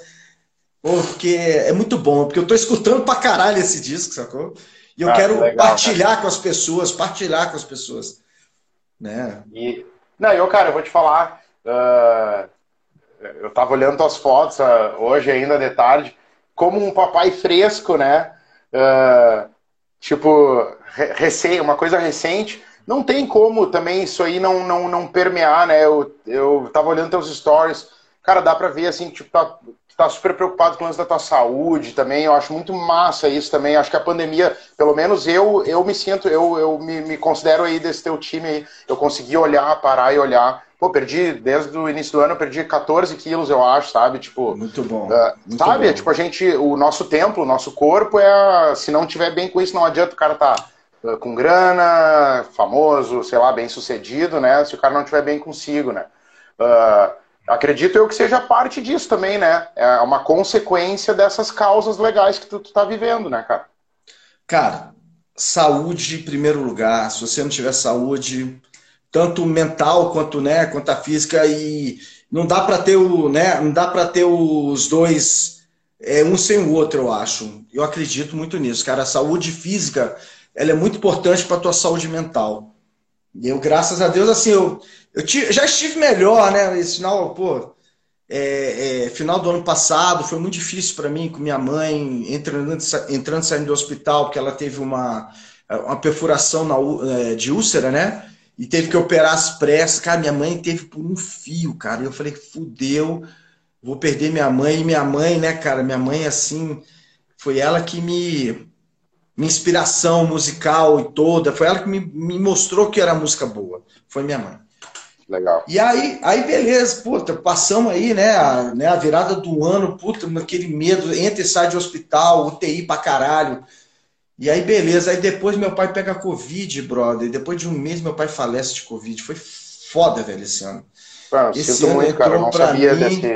Porque é muito bom, porque eu estou escutando pra caralho esse disco, sacou? E eu ah, quero legal, partilhar cara. com as pessoas, partilhar com as pessoas. Né? E, não, eu, cara, eu vou te falar. Uh, eu estava olhando tuas fotos uh, hoje ainda de tarde, como um papai fresco, né? Uh, tipo, recém, uma coisa recente. Não tem como também isso aí não, não, não permear, né? Eu, eu tava olhando teus stories, cara, dá pra ver assim, tipo, tá, tá super preocupado com o lance da tua saúde também. Eu acho muito massa isso também. Acho que a pandemia, pelo menos eu, eu me sinto, eu, eu me, me considero aí desse teu time aí. Eu consegui olhar, parar e olhar Pô, perdi, desde o início do ano, eu perdi 14 quilos, eu acho, sabe? Tipo. Muito bom. Uh, muito sabe? Bom. Tipo, a gente. O nosso templo, o nosso corpo é. Se não tiver bem com isso, não adianta o cara tá uh, com grana, famoso, sei lá, bem sucedido, né? Se o cara não tiver bem consigo, né? Uh, acredito eu que seja parte disso também, né? É uma consequência dessas causas legais que tu, tu tá vivendo, né, cara? Cara, saúde em primeiro lugar. Se você não tiver saúde, tanto mental quanto, né, quanto a física, e não dá para ter o, né, não dá para ter os dois é, um sem o outro, eu acho. Eu acredito muito nisso, cara. A saúde física, ela é muito importante para tua saúde mental. E eu, graças a Deus, assim, eu, eu tive, já estive melhor, né? Esse final, pô, é, é, final do ano passado foi muito difícil para mim com minha mãe entrando, entrando saindo do hospital porque ela teve uma, uma perfuração na, é, de úlcera, né? E teve que operar as pressas. Cara, minha mãe teve por um fio, cara. E eu falei, fudeu, vou perder minha mãe. E minha mãe, né, cara? Minha mãe, assim, foi ela que me. Minha inspiração musical e toda. Foi ela que me, me mostrou que era música boa. Foi minha mãe. Legal. E aí, aí beleza, puta, passamos aí, né, a, né, a virada do ano, puta, naquele medo, entra e sai de hospital, UTI pra caralho. E aí, beleza, aí depois meu pai pega Covid, brother, depois de um mês meu pai falece de Covid. Foi foda, velho, esse ano. Mano, esse ano muito, entrou cara, não pra mim... Desse...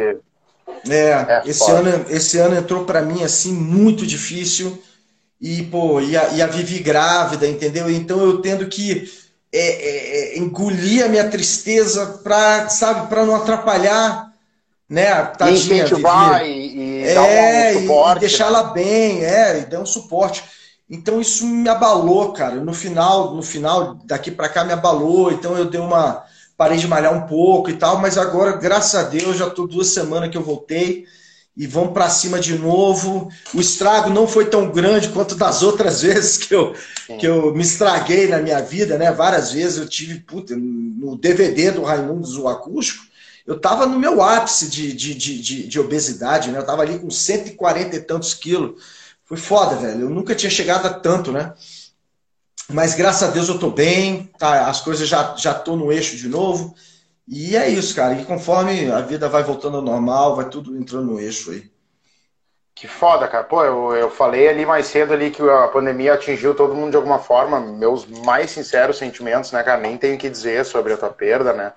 É, é esse, ano, esse ano entrou pra mim, assim, muito difícil. E, pô, e a, e a Vivi grávida, entendeu? Então eu tendo que é, é, é, engolir a minha tristeza para, sabe, para não atrapalhar, né? A tadinha, incentivar e, e, dar é, um suporte. E deixá-la bem, é, e dar um suporte. Então isso me abalou, cara. No final, no final daqui para cá me abalou. Então eu dei uma parei de malhar um pouco e tal, mas agora, graças a Deus, já tô duas semanas que eu voltei e vamos para cima de novo. O estrago não foi tão grande quanto das outras vezes que eu, que eu me estraguei na minha vida, né? Várias vezes eu tive, puta, no DVD do Raimundo o Acústico, eu estava no meu ápice de, de, de, de, obesidade, né? Eu estava ali com 140 e tantos quilos. Foi foda, velho. Eu nunca tinha chegado a tanto, né? Mas graças a Deus eu tô bem, tá? As coisas já já tô no eixo de novo. E é isso, cara. E conforme a vida vai voltando ao normal, vai tudo entrando no eixo aí. Que foda, cara. Pô, eu, eu falei ali mais cedo ali que a pandemia atingiu todo mundo de alguma forma. Meus mais sinceros sentimentos, né, cara? Nem tenho que dizer sobre a tua perda, né?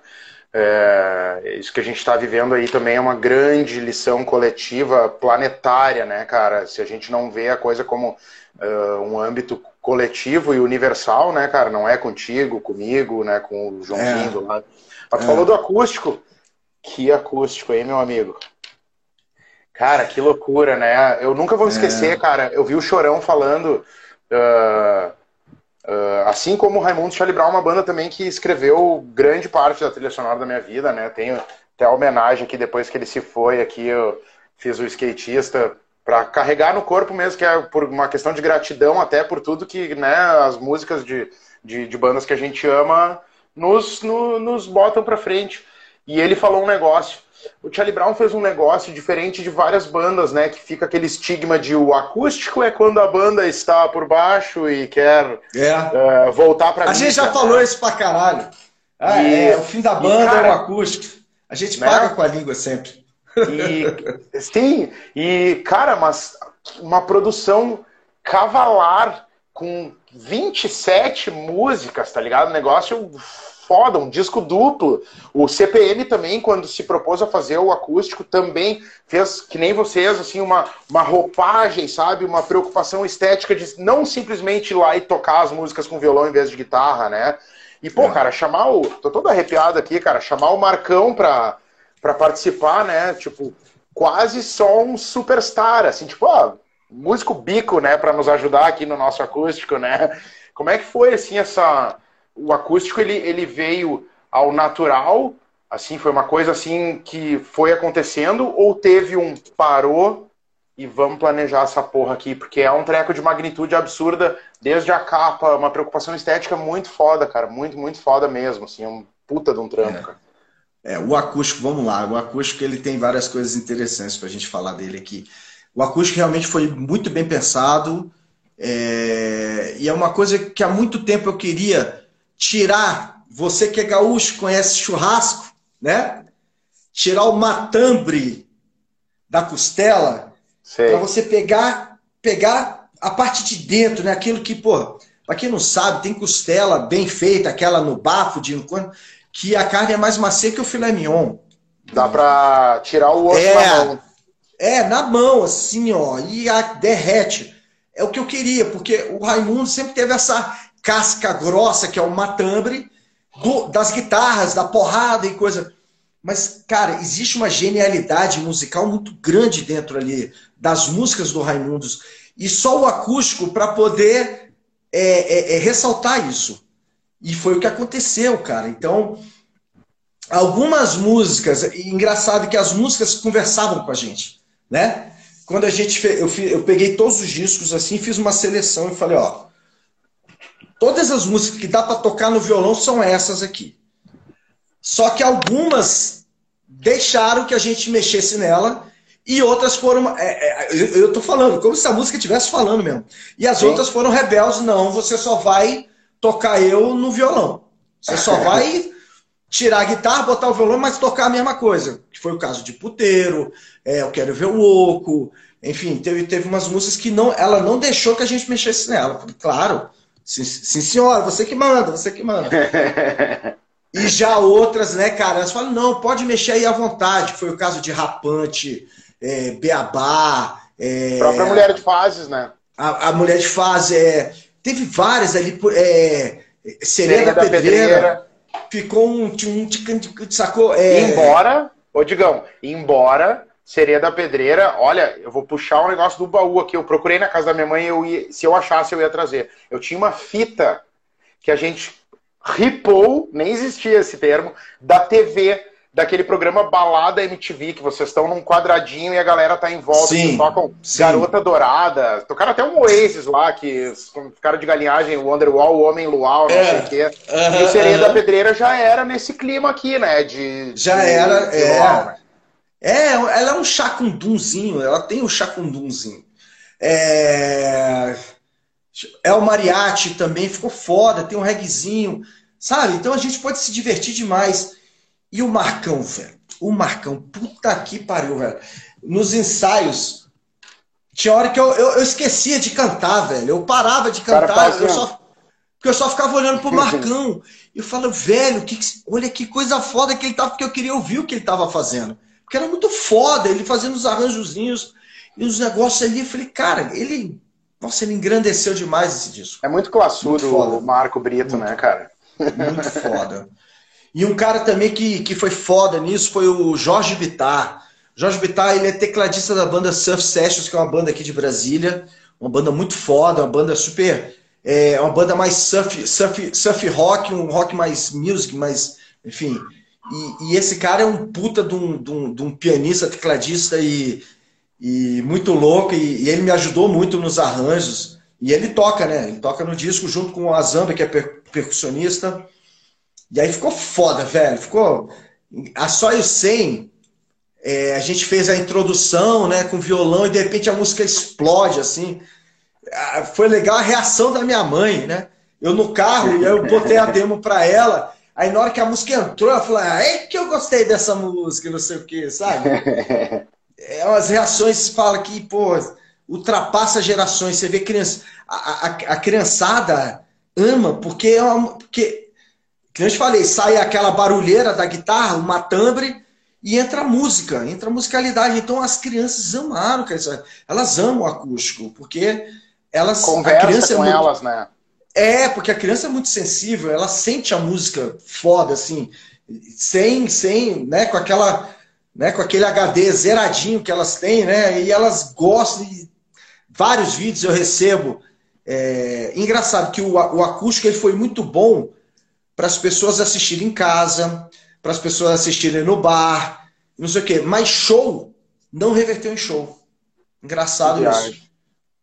É, isso que a gente está vivendo aí também é uma grande lição coletiva planetária, né, cara? Se a gente não vê a coisa como uh, um âmbito coletivo e universal, né, cara? Não é contigo, comigo, né, com o Joãozinho é. do lado. Mas é. falou do acústico. Que acústico, hein, meu amigo? Cara, que loucura, né? Eu nunca vou é. esquecer, cara. Eu vi o Chorão falando. Uh, uh, assim como o Raimundo Charlie Brown, uma banda também que escreveu grande parte da trilha sonora da minha vida, né? Tenho até a homenagem aqui, depois que ele se foi aqui, eu fiz o skatista para carregar no corpo mesmo, que é por uma questão de gratidão, até por tudo que né, as músicas de, de, de bandas que a gente ama nos, no, nos botam para frente. E ele falou um negócio. O Charlie Brown fez um negócio diferente de várias bandas, né? Que fica aquele estigma de o acústico é quando a banda está por baixo e quer é. uh, voltar para A gente já né? falou isso pra caralho. Ah, e, é, o fim da banda cara, é o acústico. A gente né? paga com a língua sempre. E, sim, e cara, mas uma produção cavalar com 27 músicas, tá ligado? Um negócio foda, um disco duplo. O CPM também, quando se propôs a fazer o acústico, também fez, que nem vocês, assim, uma, uma roupagem, sabe? Uma preocupação estética de não simplesmente ir lá e tocar as músicas com violão em vez de guitarra, né? E, pô, é. cara, chamar o. Tô todo arrepiado aqui, cara. Chamar o Marcão pra, pra participar, né? Tipo, quase só um superstar, assim, tipo, ó, músico bico, né? Pra nos ajudar aqui no nosso acústico, né? Como é que foi, assim, essa o acústico ele, ele veio ao natural, assim, foi uma coisa assim que foi acontecendo, ou teve um parou e vamos planejar essa porra aqui, porque é um treco de magnitude absurda, desde a capa, uma preocupação estética muito foda, cara, muito, muito foda mesmo, assim, um puta de um trampo, é. cara. É, o acústico, vamos lá, o acústico ele tem várias coisas interessantes para a gente falar dele aqui. O acústico realmente foi muito bem pensado, é... e é uma coisa que há muito tempo eu queria tirar, você que é gaúcho, conhece churrasco, né? Tirar o matambre da costela para você pegar pegar a parte de dentro, né? Aquilo que, pô, para quem não sabe, tem costela bem feita, aquela no bafo de enquanto que a carne é mais macia que o filé mignon. Dá para tirar o osso é, na mão. É, na mão, assim, ó, e a, derrete. é o que eu queria, porque o Raimundo sempre teve essa casca grossa, que é o matambre, do, das guitarras, da porrada e coisa. Mas, cara, existe uma genialidade musical muito grande dentro ali das músicas do Raimundos. E só o acústico para poder é, é, é, ressaltar isso. E foi o que aconteceu, cara. Então, algumas músicas, engraçado que as músicas conversavam com a gente, né? Quando a gente eu, eu peguei todos os discos assim, fiz uma seleção e falei, ó, todas as músicas que dá para tocar no violão são essas aqui. Só que algumas deixaram que a gente mexesse nela e outras foram. É, é, eu, estou falando, como se a música estivesse falando mesmo. E as Sim. outras foram rebeldes, não, você só vai tocar eu no violão. Você só vai tirar a guitarra, botar o violão, mas tocar a mesma coisa. Que foi o caso de Puteiro, é, Eu Quero Ver o Oco, enfim, teve, teve umas músicas que não, ela não deixou que a gente mexesse nela. Claro, sim, sim senhora, você que manda, você que manda. E já outras, né, cara, elas falam, não, pode mexer aí à vontade. Foi o caso de Rapante, é, Beabá. É, a própria Mulher de Fases, né? A, a Mulher de Fases, é, teve várias ali, é, Sereia da, da Pedreira, Pedreira, ficou um, um, um sacou? É... Embora, ô Digão, embora Sereia da Pedreira, olha, eu vou puxar um negócio do baú aqui, eu procurei na casa da minha mãe, eu ia, se eu achasse eu ia trazer. Eu tinha uma fita que a gente ripou, nem existia esse termo, da TV, daquele programa Balada MTV, que vocês estão num quadradinho e a galera tá em volta, sim, tocam sim. Garota Dourada, tocaram até um Oasis lá, que ficaram de galinhagem, Wonderwall, o Homem Luau, não é, sei o quê. Uh -huh, e o Sereia uh -huh. da Pedreira já era nesse clima aqui, né? De, já de, era, de é. Luau, né? É, ela é um chacundunzinho, ela tem um chacundunzinho. É... é o Mariachi também, ficou foda, tem um reguezinho. Sabe? Então a gente pode se divertir demais. E o Marcão, velho? O Marcão, puta que pariu, velho. Nos ensaios, tinha hora que eu, eu, eu esquecia de cantar, velho. Eu parava de cantar, eu só, porque eu só ficava olhando pro Marcão. e eu falo, velho, que, olha que coisa foda que ele tava, porque eu queria ouvir o que ele tava fazendo. Porque era muito foda, ele fazendo os arranjozinhos e os negócios ali. Eu falei, cara, ele. Nossa, ele engrandeceu demais esse disco. É muito classudo o Marco Brito, muito. né, cara? Muito foda. E um cara também que, que foi foda nisso foi o Jorge Bittar. Jorge Bittar, ele é tecladista da banda Surf Sessions, que é uma banda aqui de Brasília. Uma banda muito foda, uma banda super. É uma banda mais surf, surf, surf rock, um rock mais music, mais. Enfim. E, e esse cara é um puta de um, de um, de um pianista, tecladista e, e muito louco. E, e, ele me ajudou muito nos arranjos. E ele toca, né? Ele toca no disco junto com o Azamba, que é per percussionista. E aí ficou foda, velho. Ficou. A Só e o 100, é, a gente fez a introdução, né, com violão, e de repente a música explode, assim. Foi legal a reação da minha mãe, né? Eu no carro, e eu botei a demo pra ela. Aí na hora que a música entrou, ela falou: ah, é que eu gostei dessa música, não sei o que, sabe? É umas reações fala que, pô, ultrapassa gerações. Você vê criança, a, a, a criançada ama, porque é uma, porque, que eu te falei, sai aquela barulheira da guitarra, o matambre, e entra a música, entra a musicalidade. Então as crianças amaram, elas amam o acústico, porque elas. Conversa a criança é com é muito, elas, né? É, porque a criança é muito sensível, ela sente a música foda, assim, sem, sem, né, com aquela, né, com aquele HD zeradinho que elas têm, né, e elas gostam, e vários vídeos eu recebo é, engraçado que o, o acústico ele foi muito bom para as pessoas assistirem em casa, para as pessoas assistirem no bar, não sei o quê. Mas show não reverteu em show. Engraçado isso.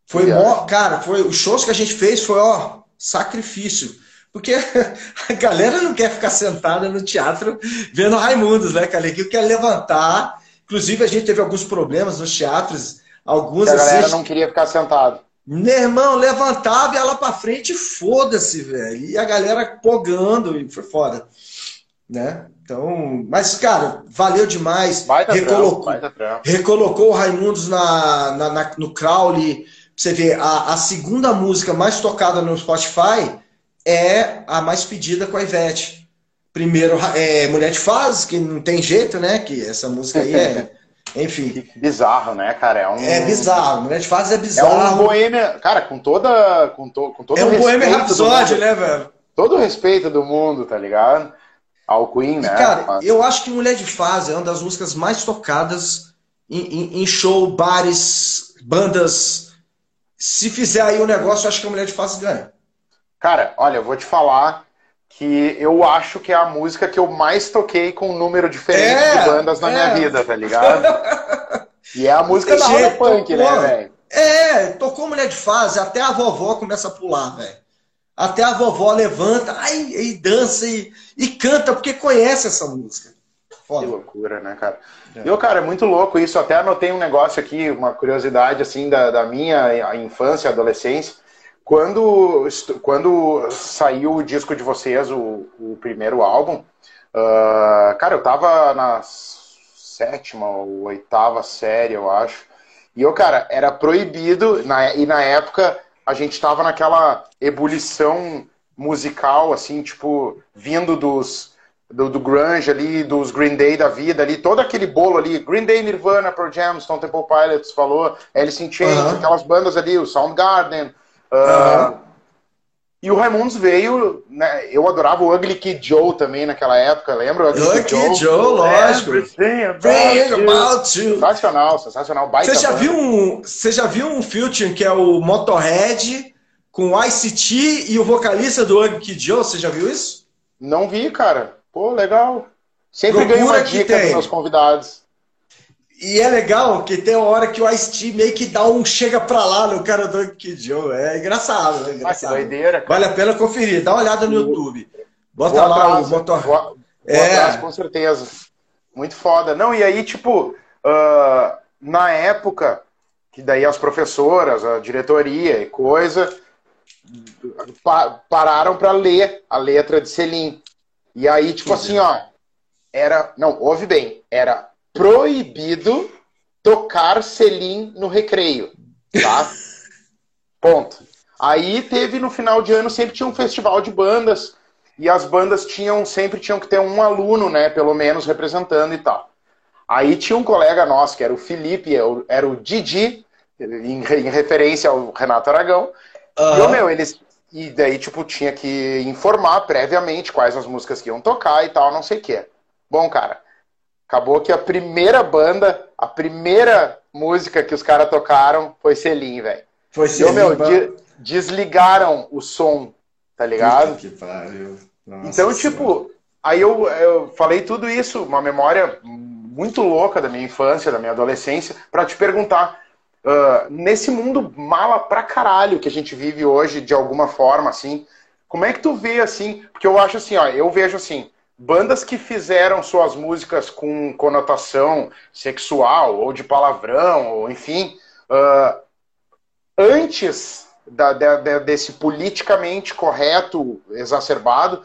Foi mó, cara, foi os shows que a gente fez foi ó sacrifício. Porque a galera não quer ficar sentada no teatro vendo Raimundos, né? Que quer levantar. Inclusive, a gente teve alguns problemas nos teatros. Alguns, a galera assim, não queria ficar sentado. Meu irmão, levantava e ela pra frente, foda-se, velho. E a galera pogando, e foi foda. Né? Então, mas, cara, valeu demais. recolocou, recolocou o Raimundos na, na, na, no Crowley. Você vê, a, a segunda música mais tocada no Spotify é a mais pedida com a Ivete. Primeiro, é Mulher de Fase, que não tem jeito, né? Que essa música aí é Enfim. Bizarro, né, cara? É, um... é bizarro, Mulher de Fase é bizarro. É um boêmia, cara, com toda. Com, to, com todo é um boêmia Rhapsody, né, velho? Todo o respeito do mundo, tá ligado? Ao Queen, né? cara, Mas... eu acho que Mulher de Fase é uma das músicas mais tocadas em, em, em show, bares, bandas. Se fizer aí o um negócio, eu acho que a Mulher de Fase ganha. Cara, olha, eu vou te falar que eu acho que é a música que eu mais toquei com um número diferente é, de bandas na é. minha vida, tá ligado? e é a música da roda punk, né, velho? É, tocou Mulher de Fase, até a vovó começa a pular, velho. Até a vovó levanta, ai, e dança e, e canta, porque conhece essa música. Foda. Que loucura, né, cara? É. Eu, cara, é muito louco isso. Até anotei um negócio aqui, uma curiosidade, assim, da, da minha infância, adolescência. Quando, quando saiu o disco de vocês, o, o primeiro álbum, uh, cara, eu tava na sétima ou oitava série, eu acho. E eu, cara, era proibido, na, e na época a gente tava naquela ebulição musical, assim, tipo, vindo dos. Do, do, grunge ali, dos Green Day da vida ali, todo aquele bolo ali, Green Day, Nirvana, Pearl Jam, Stone Temple Pilots falou, Alice in Chains, uhum. aquelas bandas ali, o Soundgarden, Uh, E o Raimundos veio, né? Eu adorava o Ugly Kid Joe também naquela época, lembra? O Ugly, Kid Joe, Joe lógico. About sensacional, sensacional. Baita você já viu um, você já viu um featuring que é o Motorhead com o ICT e o vocalista do Ugly Kid Joe? Você já viu isso? Não vi, cara. Pô, legal. Sempre ganho uma dica dos meus convidados. E é legal que tem uma hora que o Ice-T meio que dá um chega pra lá no cara do Kid Joe. É engraçado, é engraçado. Ah, doideira. Vale a pena conferir. Dá uma olhada no YouTube. Bota Boa lá atrás, o motor. Boa, é. Atrás, com certeza. Muito foda. Não, e aí, tipo, uh, na época, que daí as professoras, a diretoria e coisa, pa pararam para ler a letra de Selim. E aí, tipo assim, ó, era. Não, ouve bem, era proibido tocar selim no recreio, tá? Ponto. Aí teve no final de ano sempre tinha um festival de bandas e as bandas tinham sempre tinham que ter um aluno, né, pelo menos representando e tal. Aí tinha um colega nosso que era o Felipe, era o Didi, em, em referência ao Renato Aragão. Uhum. E meu, eles e daí tipo tinha que informar previamente quais as músicas que iam tocar e tal, não sei o quê. Bom, cara, Acabou que a primeira banda, a primeira música que os caras tocaram foi Selim, velho. Foi Selim. meu, de, desligaram o som, tá ligado? Que pariu. Nossa então, senhora. tipo, aí eu, eu falei tudo isso, uma memória muito louca da minha infância, da minha adolescência, para te perguntar. Uh, nesse mundo mala pra caralho que a gente vive hoje, de alguma forma, assim, como é que tu vê, assim, porque eu acho assim, ó, eu vejo assim, bandas que fizeram suas músicas com conotação sexual ou de palavrão, ou enfim, uh, antes da, da, desse politicamente correto exacerbado,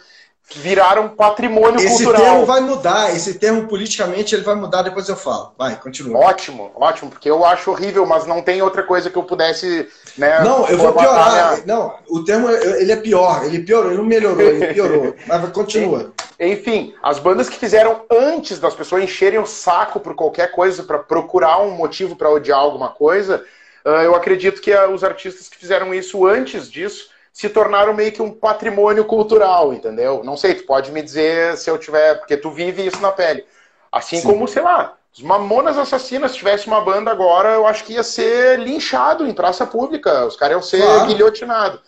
viraram patrimônio esse cultural. Esse termo vai mudar, esse termo politicamente ele vai mudar, depois eu falo. Vai, continua. Ótimo, ótimo, porque eu acho horrível, mas não tem outra coisa que eu pudesse. Né, não, eu vou piorar. Minha... Não, o termo ele é pior, ele piorou, ele não melhorou, ele piorou. mas continua. Enfim, as bandas que fizeram antes das pessoas encherem o saco por qualquer coisa, para procurar um motivo para odiar alguma coisa, ah, eu acredito que os artistas que fizeram isso antes disso se tornaram meio que um patrimônio cultural, entendeu? Não sei, tu pode me dizer se eu tiver, porque tu vive isso na pele. Assim Sim. como, sei lá, os Mamonas Assassinas, se tivesse uma banda agora, eu acho que ia ser linchado em praça pública, os caras iam ser claro. guilhotinados.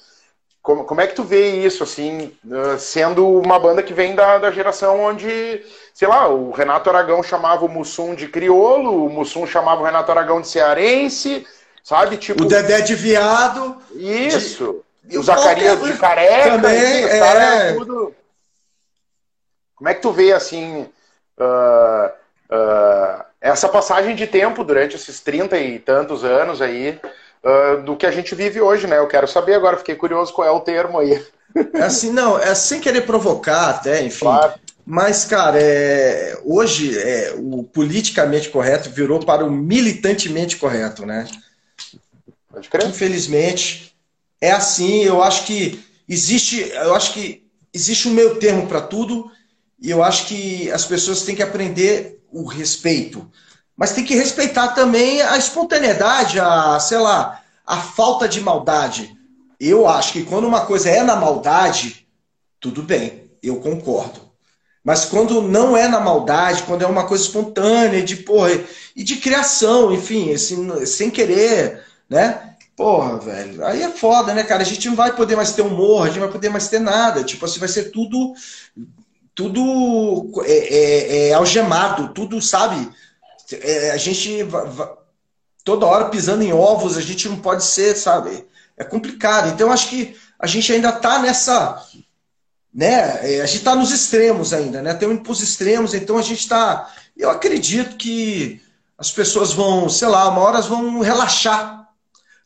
Como, como é que tu vê isso, assim, ah, sendo uma banda que vem da, da geração onde, sei lá, o Renato Aragão chamava o Mussum de criolo, o Mussum chamava o Renato Aragão de cearense, sabe? Tipo, o Dedé de viado. Isso. De o Zacarias de careca, também, é... tudo. Como é que tu vê assim uh, uh, essa passagem de tempo durante esses 30 e tantos anos aí uh, do que a gente vive hoje, né? Eu quero saber agora, fiquei curioso qual é o termo aí. É assim, não, é sem querer provocar até, enfim. Claro. Mas, cara, é, hoje é, o politicamente correto virou para o militantemente correto, né? Pode crer. Infelizmente, é assim, eu acho que existe, eu acho que existe um meio termo para tudo, e eu acho que as pessoas têm que aprender o respeito. Mas tem que respeitar também a espontaneidade, a, sei lá, a falta de maldade. Eu acho que quando uma coisa é na maldade, tudo bem, eu concordo. Mas quando não é na maldade, quando é uma coisa espontânea, de porra, e de criação, enfim, assim, sem querer, né? Porra, velho, aí é foda, né, cara? A gente não vai poder mais ter humor, a gente não vai poder mais ter nada. Tipo assim, vai ser tudo tudo é, é, é algemado, tudo, sabe? É, a gente toda hora pisando em ovos, a gente não pode ser, sabe? É complicado. Então, acho que a gente ainda está nessa. Né? É, a gente está nos extremos ainda, né? Tem um os extremos, então a gente está. Eu acredito que as pessoas vão, sei lá, uma hora vão relaxar.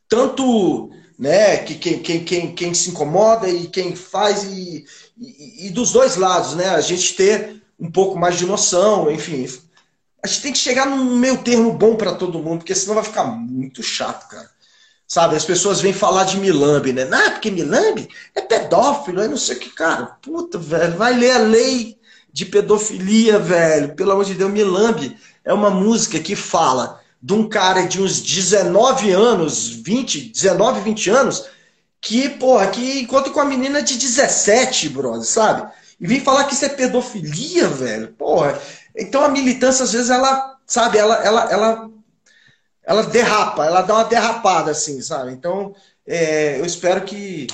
Tanto né, que quem, quem, quem, quem se incomoda e quem faz, e, e, e dos dois lados, né? A gente ter um pouco mais de noção, enfim. A gente tem que chegar num meio termo bom para todo mundo, porque senão vai ficar muito chato, cara. Sabe, as pessoas vêm falar de Milambi, né? Não, porque Milambi é pedófilo, é não sei o que, cara. Puta, velho, vai ler a lei de pedofilia, velho. Pelo amor de Deus, Milambi é uma música que fala de um cara de uns 19 anos, 20, 19, 20 anos, que, porra, que encontra com a menina de 17, brother, sabe? E vem falar que isso é pedofilia, velho. Porra. Então a militância, às vezes, ela, sabe, ela, ela, ela, ela derrapa, ela dá uma derrapada, assim, sabe? Então, é, eu espero que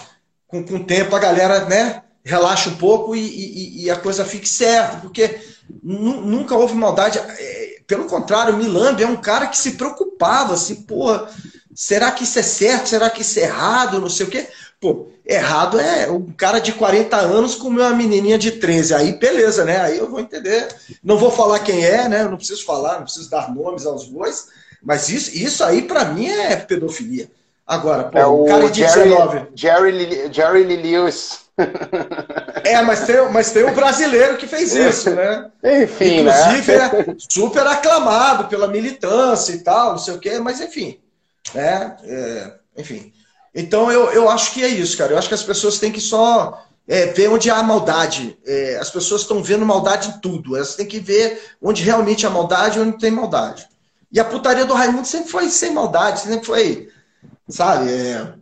com, com o tempo a galera, né, relaxe um pouco e, e, e a coisa fique certa, porque nunca houve maldade. É, pelo contrário, o Milambi é um cara que se preocupava, assim, porra Será que isso é certo? Será que isso é errado? Não sei o quê. Pô, errado é um cara de 40 anos com uma menininha de 13. Aí, beleza, né? Aí eu vou entender. Não vou falar quem é, né? Eu não preciso falar, não preciso dar nomes aos bois. Mas isso, isso aí, para mim, é pedofilia. Agora, pô, é o cara de Jerry, 19. Jerry, Jerry Lee Lewis. É, mas tem, mas tem o brasileiro que fez isso, né? Enfim, né? Inclusive, né? é super aclamado pela militância e tal, não sei o quê, mas enfim né? É, enfim. Então eu, eu acho que é isso, cara. Eu acho que as pessoas têm que só é, ver onde há maldade. É, as pessoas estão vendo maldade em tudo. Elas têm que ver onde realmente há maldade e onde tem maldade. E a putaria do Raimundo sempre foi sem maldade, sempre foi, sabe? É...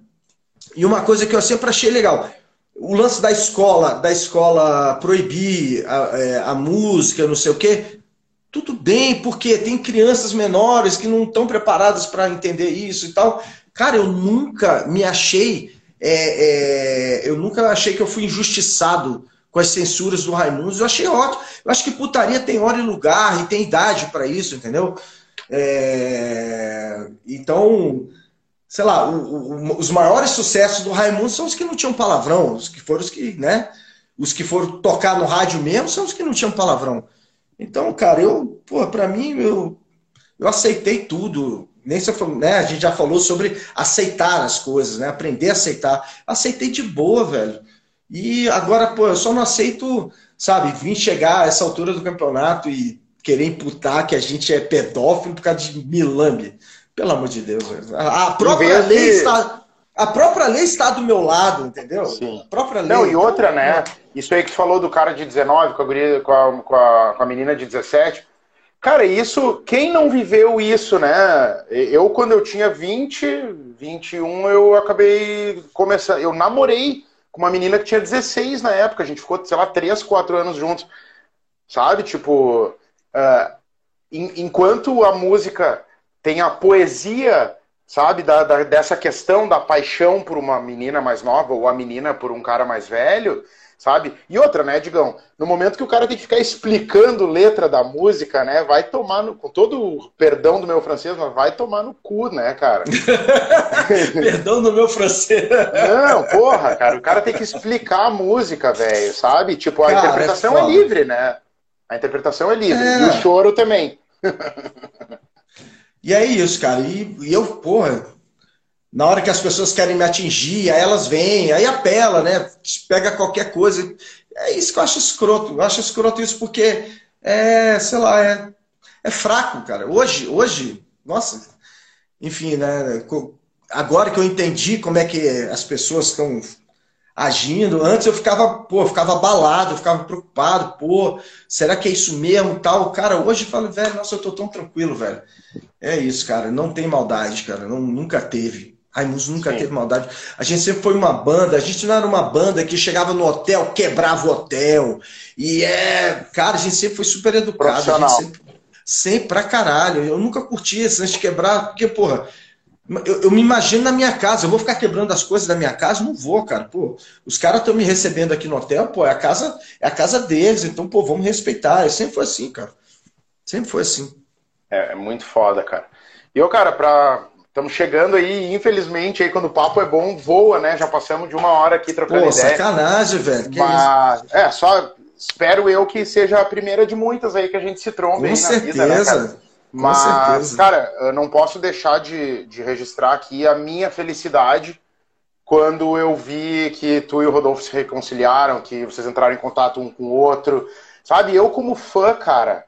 E uma coisa que eu sempre achei legal, o lance da escola, da escola proibir a, é, a música, não sei o quê, tudo bem, porque tem crianças menores que não estão preparadas para entender isso e tal. Cara, eu nunca me achei, é, é, eu nunca achei que eu fui injustiçado com as censuras do Raimundo. Eu achei ótimo. Eu acho que putaria tem hora e lugar e tem idade para isso, entendeu? É, então, sei lá, o, o, os maiores sucessos do Raimundo são os que não tinham palavrão, os que foram os que, né? Os que foram tocar no rádio mesmo são os que não tinham palavrão. Então, cara, eu, pô, para mim, eu, eu aceitei tudo. Nem se né, a gente já falou sobre aceitar as coisas, né? Aprender a aceitar. Aceitei de boa, velho. E agora, pô, eu só não aceito, sabe, vir chegar a essa altura do campeonato e querer imputar que a gente é pedófilo por causa de milambe. Pelo amor de Deus. A própria lei está. A própria lei está do meu lado, entendeu? Sim. A própria lei. Não, e outra, né? Isso aí que tu falou do cara de 19 com a, guria, com a, com a, com a menina de 17. Cara, isso, quem não viveu isso, né? Eu, quando eu tinha 20, 21, eu acabei começando. Eu namorei com uma menina que tinha 16 na época. A gente ficou, sei lá, 3, 4 anos juntos. Sabe? Tipo, uh, enquanto a música tem a poesia, sabe, da, da, dessa questão da paixão por uma menina mais nova ou a menina por um cara mais velho sabe? E outra, né, Digão? No momento que o cara tem que ficar explicando letra da música, né? Vai tomar no. Com todo o perdão do meu francês, mas vai tomar no cu, né, cara? perdão do meu francês. Não, porra, cara. O cara tem que explicar a música, velho, sabe? Tipo, a cara, interpretação é, é, livre, né? A interpretação é livre. É. E o choro também. e é isso, cara. E, e eu, porra na hora que as pessoas querem me atingir, aí elas vêm, aí apela, né? Pega qualquer coisa. É isso que eu acho escroto. Eu acho escroto isso porque é, sei lá, é, é fraco, cara. Hoje, hoje, nossa, enfim, né? Agora que eu entendi como é que as pessoas estão agindo. Antes eu ficava, pô, eu ficava abalado, eu ficava preocupado, pô, será que é isso mesmo, tal? Cara, hoje eu falo, velho, nossa, eu tô tão tranquilo, velho. É isso, cara, não tem maldade, cara, não, nunca teve. Raimundos nunca Sim. teve maldade. A gente sempre foi uma banda, a gente não era uma banda que chegava no hotel, quebrava o hotel. E é, cara, a gente sempre foi super educado. A gente sempre, sempre pra caralho. Eu nunca curti esse de quebrar, porque, porra, eu, eu, me imagino na minha casa, eu vou ficar quebrando as coisas da minha casa? Não vou, cara. Pô, os caras estão me recebendo aqui no hotel, pô, é a casa, é a casa deles, então, pô, vamos respeitar. Eu sempre foi assim, cara. Sempre foi assim. É, é muito foda, cara. E eu, cara, pra. Estamos chegando aí, infelizmente, aí quando o papo é bom, voa, né? Já passamos de uma hora aqui trocando pô, ideia. sacanagem, velho. Que Mas, é, só espero eu que seja a primeira de muitas aí que a gente se trombe aí certeza. na vida, né, cara? Mas, cara, eu não posso deixar de, de registrar aqui a minha felicidade quando eu vi que tu e o Rodolfo se reconciliaram, que vocês entraram em contato um com o outro. Sabe, eu como fã, cara,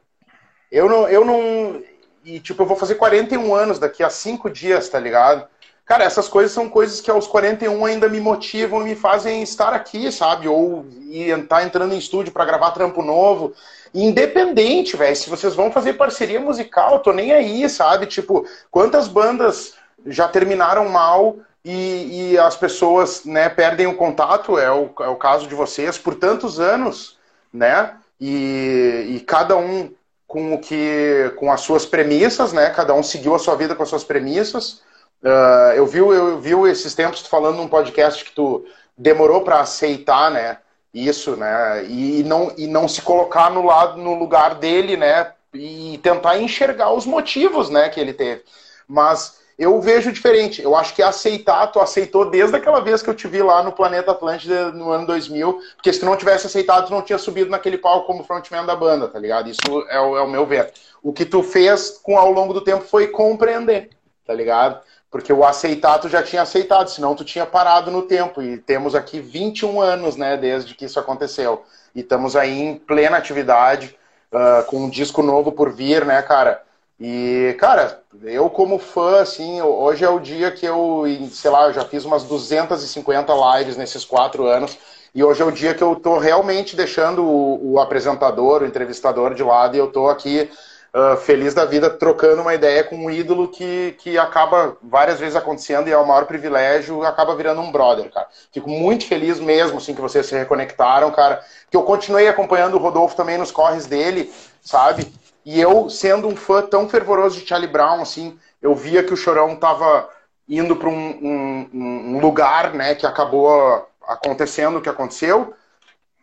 eu não. Eu não e, tipo, eu vou fazer 41 anos daqui a cinco dias, tá ligado? Cara, essas coisas são coisas que aos 41 ainda me motivam e me fazem estar aqui, sabe? Ou estar tá entrando em estúdio para gravar trampo novo. Independente, velho, se vocês vão fazer parceria musical, tô nem aí, sabe? Tipo, quantas bandas já terminaram mal e, e as pessoas né, perdem o contato, é o, é o caso de vocês, por tantos anos, né? E, e cada um com o que com as suas premissas, né? Cada um seguiu a sua vida com as suas premissas. Uh, eu vi eu vi esses tempos tu falando num podcast que tu demorou para aceitar, né? Isso, né? E não, e não se colocar no lado, no lugar dele, né? E tentar enxergar os motivos, né, que ele teve. Mas eu vejo diferente. Eu acho que aceitar, tu aceitou desde aquela vez que eu te vi lá no Planeta Atlântida no ano 2000, porque se tu não tivesse aceitado, tu não tinha subido naquele palco como frontman da banda, tá ligado? Isso é o, é o meu ver. O que tu fez com ao longo do tempo foi compreender, tá ligado? Porque o aceitar tu já tinha aceitado, senão tu tinha parado no tempo. E temos aqui 21 anos, né, desde que isso aconteceu. E estamos aí em plena atividade, uh, com um disco novo por vir, né, cara? E, cara, eu como fã, assim, hoje é o dia que eu, sei lá, eu já fiz umas 250 lives nesses quatro anos. E hoje é o dia que eu tô realmente deixando o, o apresentador, o entrevistador de lado e eu tô aqui uh, feliz da vida trocando uma ideia com um ídolo que, que acaba várias vezes acontecendo e é o maior privilégio, acaba virando um brother, cara. Fico muito feliz mesmo, assim, que vocês se reconectaram, cara. Que eu continuei acompanhando o Rodolfo também nos corres dele, sabe? E eu, sendo um fã tão fervoroso de Charlie Brown, assim, eu via que o Chorão tava indo para um, um, um, lugar, né, que acabou acontecendo o que aconteceu.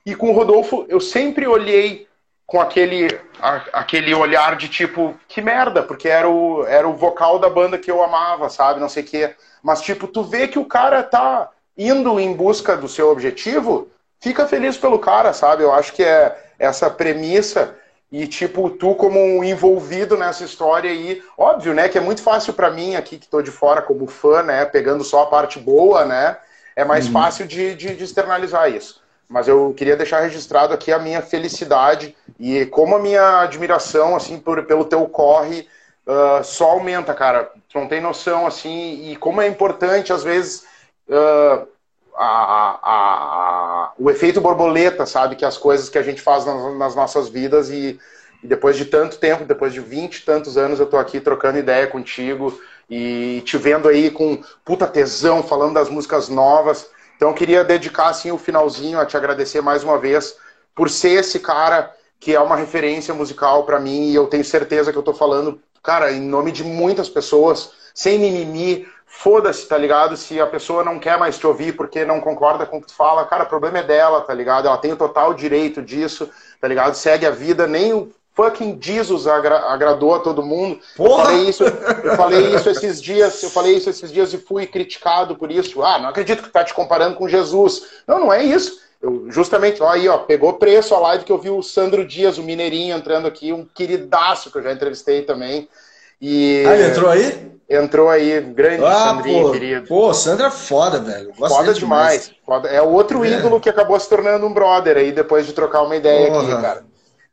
E com o Rodolfo, eu sempre olhei com aquele, a, aquele olhar de tipo, que merda, porque era o, era o vocal da banda que eu amava, sabe? Não sei o quê. Mas, tipo, tu vê que o cara tá indo em busca do seu objetivo, fica feliz pelo cara, sabe? Eu acho que é essa premissa. E, tipo, tu como um envolvido nessa história aí, óbvio, né? Que é muito fácil para mim aqui, que tô de fora como fã, né? Pegando só a parte boa, né? É mais uhum. fácil de, de, de externalizar isso mas eu queria deixar registrado aqui a minha felicidade e como a minha admiração assim por, pelo teu corre uh, só aumenta, cara. Tu não tem noção assim e como é importante às vezes uh, a, a, a, o efeito borboleta, sabe, que as coisas que a gente faz nas, nas nossas vidas e, e, depois de tanto tempo, depois de 20 e tantos anos, eu tô aqui trocando ideia contigo e te vendo aí com puta tesão, falando das músicas novas. Então, eu queria dedicar assim, o finalzinho a te agradecer mais uma vez por ser esse cara que é uma referência musical para mim e eu tenho certeza que eu tô falando, cara, em nome de muitas pessoas, sem mimimi, foda-se, tá ligado? Se a pessoa não quer mais te ouvir porque não concorda com o que tu fala, cara, o problema é dela, tá ligado? Ela tem o total direito disso, tá ligado? Segue a vida, nem o fucking Jesus agra agradou a todo mundo. Porra! Eu falei isso, eu falei isso esses dias, eu falei isso esses dias e fui criticado por isso. Ah, não acredito que tá te comparando com Jesus. Não, não é isso. Eu, justamente, ó, aí, ó, pegou preço a live que eu vi o Sandro Dias, o Mineirinho, entrando aqui, um queridaço que eu já entrevistei também. E, ah, ele entrou aí? Entrou aí, grande ah, Sandrinho, pô, querido. Pô, Sandro é foda, velho. Gosto foda demais. demais. É outro é. ídolo que acabou se tornando um brother aí, depois de trocar uma ideia Porra. aqui, cara.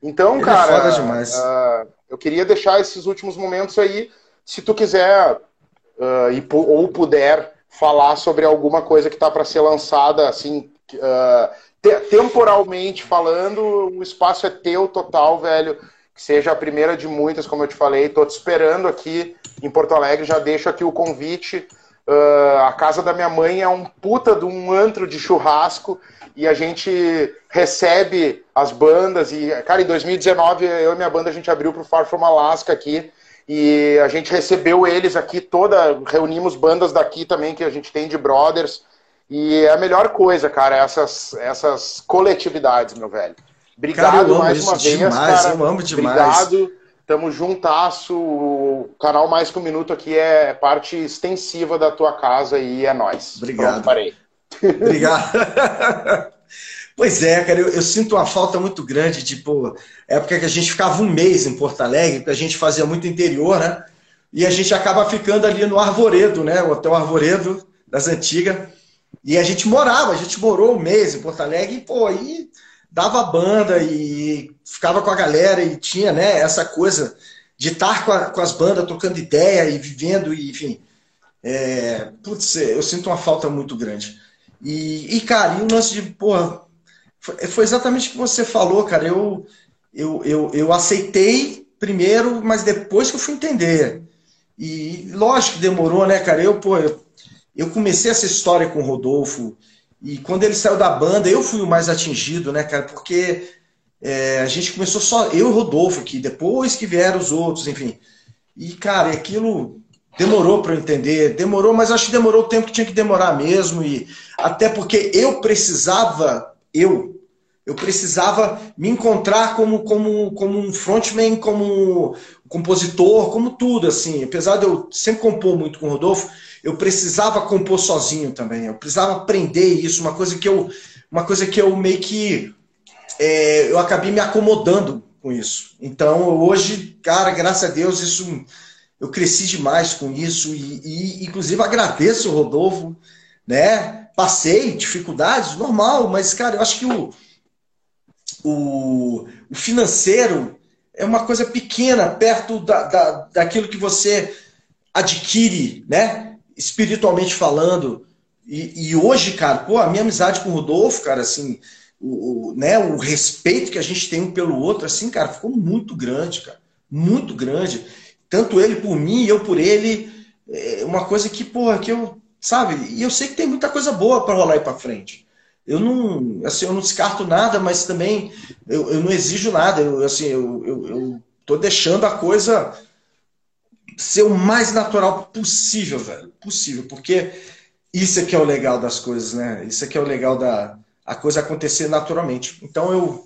Então, Ele é cara, uh, eu queria deixar esses últimos momentos aí, se tu quiser uh, e, ou puder falar sobre alguma coisa que está para ser lançada, assim, uh, te, temporalmente falando, o espaço é teu total, velho. Que seja a primeira de muitas, como eu te falei. Tô te esperando aqui em Porto Alegre. Já deixo aqui o convite. Uh, a casa da minha mãe é um puta de um antro de churrasco e a gente recebe as bandas. E, cara, em 2019, eu e minha banda, a gente abriu pro Far From Alaska aqui. E a gente recebeu eles aqui toda, reunimos bandas daqui também que a gente tem de brothers. E é a melhor coisa, cara, essas, essas coletividades, meu velho. Obrigado cara, mais uma vez, demais, cara. Eu amo demais. Obrigado. Tamo juntasso. O canal Mais Que Um Minuto aqui é parte extensiva da tua casa e é nós. Obrigado. Pronto, parei. Obrigado. Pois é, cara, eu, eu, sinto uma falta muito grande, tipo, época que a gente ficava um mês em Porto Alegre, porque a gente fazia muito interior, né? E a gente acaba ficando ali no Arvoredo, né? O Hotel Arvoredo das antigas. E a gente morava, a gente morou um mês em Porto Alegre e, pô, aí dava banda e ficava com a galera e tinha, né, essa coisa de estar com, a, com as bandas, trocando ideia e vivendo, e, enfim. É, putz, eu sinto uma falta muito grande. E, e cara, e o lance de, porra, foi, foi exatamente o que você falou, cara. Eu, eu, eu, eu aceitei primeiro, mas depois que eu fui entender. E lógico que demorou, né, cara? Eu, pô, eu, eu comecei essa história com o Rodolfo. E quando ele saiu da banda, eu fui o mais atingido, né, cara? Porque é, a gente começou só eu e Rodolfo aqui, depois que vieram os outros, enfim. E, cara, aquilo demorou para eu entender, demorou, mas acho que demorou o tempo que tinha que demorar mesmo. E até porque eu precisava, eu, eu precisava me encontrar como, como, como um frontman, como um compositor, como tudo, assim. Apesar de eu sempre compor muito com o Rodolfo, eu precisava compor sozinho também. Eu precisava aprender isso, uma coisa que eu, uma coisa que eu meio que é, eu acabei me acomodando com isso. Então, hoje, cara, graças a Deus, isso eu cresci demais com isso e, e inclusive agradeço o Rodolfo, né? Passei dificuldades, normal, mas cara, eu acho que o o, o financeiro é uma coisa pequena perto da, da, daquilo que você adquire, né? Espiritualmente falando. E, e, hoje, cara, pô, a minha amizade com o Rodolfo, cara, assim, o, o, né, o respeito que a gente tem um pelo outro, assim, cara, ficou muito grande, cara. Muito grande. Tanto ele por mim eu por ele. É uma coisa que, pô, que eu, sabe? E eu sei que tem muita coisa boa para rolar aí para frente eu não, assim, eu não descarto nada, mas também eu, eu não exijo nada. Eu, assim, eu, eu, eu tô deixando a coisa ser o mais natural possível, velho. Possível, porque isso é que é o legal das coisas, né? Isso é que é o legal da a coisa acontecer naturalmente. Então eu,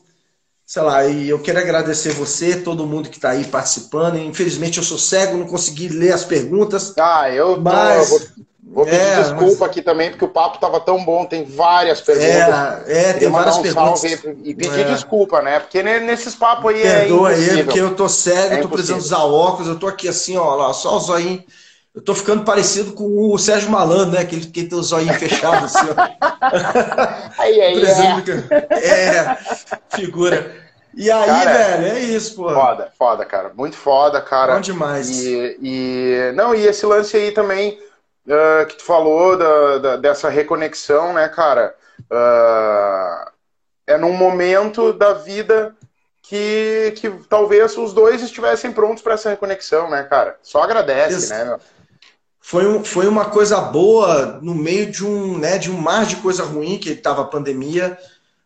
sei lá, e eu quero agradecer você, todo mundo que está aí participando. Infelizmente eu sou cego, não consegui ler as perguntas. Ah, eu, mas... eu Vou pedir é, desculpa mas... aqui também, porque o papo estava tão bom, tem várias perguntas. É, é tem várias um perguntas. e pedir é. desculpa, né? Porque nesses papos aí Perdoa é Perdoa aí, porque eu tô cego, é tô precisando usar óculos, eu tô aqui assim, ó, lá, só o zoinho. Eu tô ficando parecido com o Sérgio Malandro, né? Aquele que tem o zoinho fechado assim, ó. Aí, aí, é. é, figura. E aí, cara, velho, é isso, pô. Foda, foda, cara. Muito foda, cara. Bom demais. E, e, não, e esse lance aí também uh, que tu falou da, da, dessa reconexão, né, cara? Uh, é num momento da vida que, que talvez os dois estivessem prontos para essa reconexão, né, cara? Só agradece, né, meu? Foi, um, foi uma coisa boa no meio de um, né, de um mar de coisa ruim que estava a pandemia.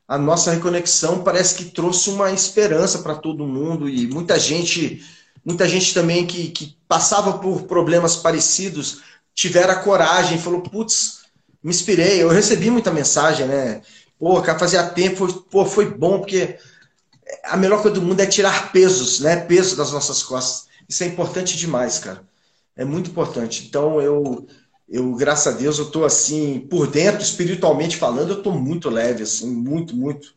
A nossa reconexão parece que trouxe uma esperança para todo mundo e muita gente, muita gente também que, que passava por problemas parecidos tiveram a coragem, falou, putz, me inspirei. Eu recebi muita mensagem, né? Pô, cara, fazia tempo, foi, pô, foi bom, porque a melhor coisa do mundo é tirar pesos, né? Peso das nossas costas. Isso é importante demais, cara. É muito importante. Então, eu, eu graças a Deus, eu tô assim, por dentro, espiritualmente falando, eu tô muito leve, assim, muito, muito.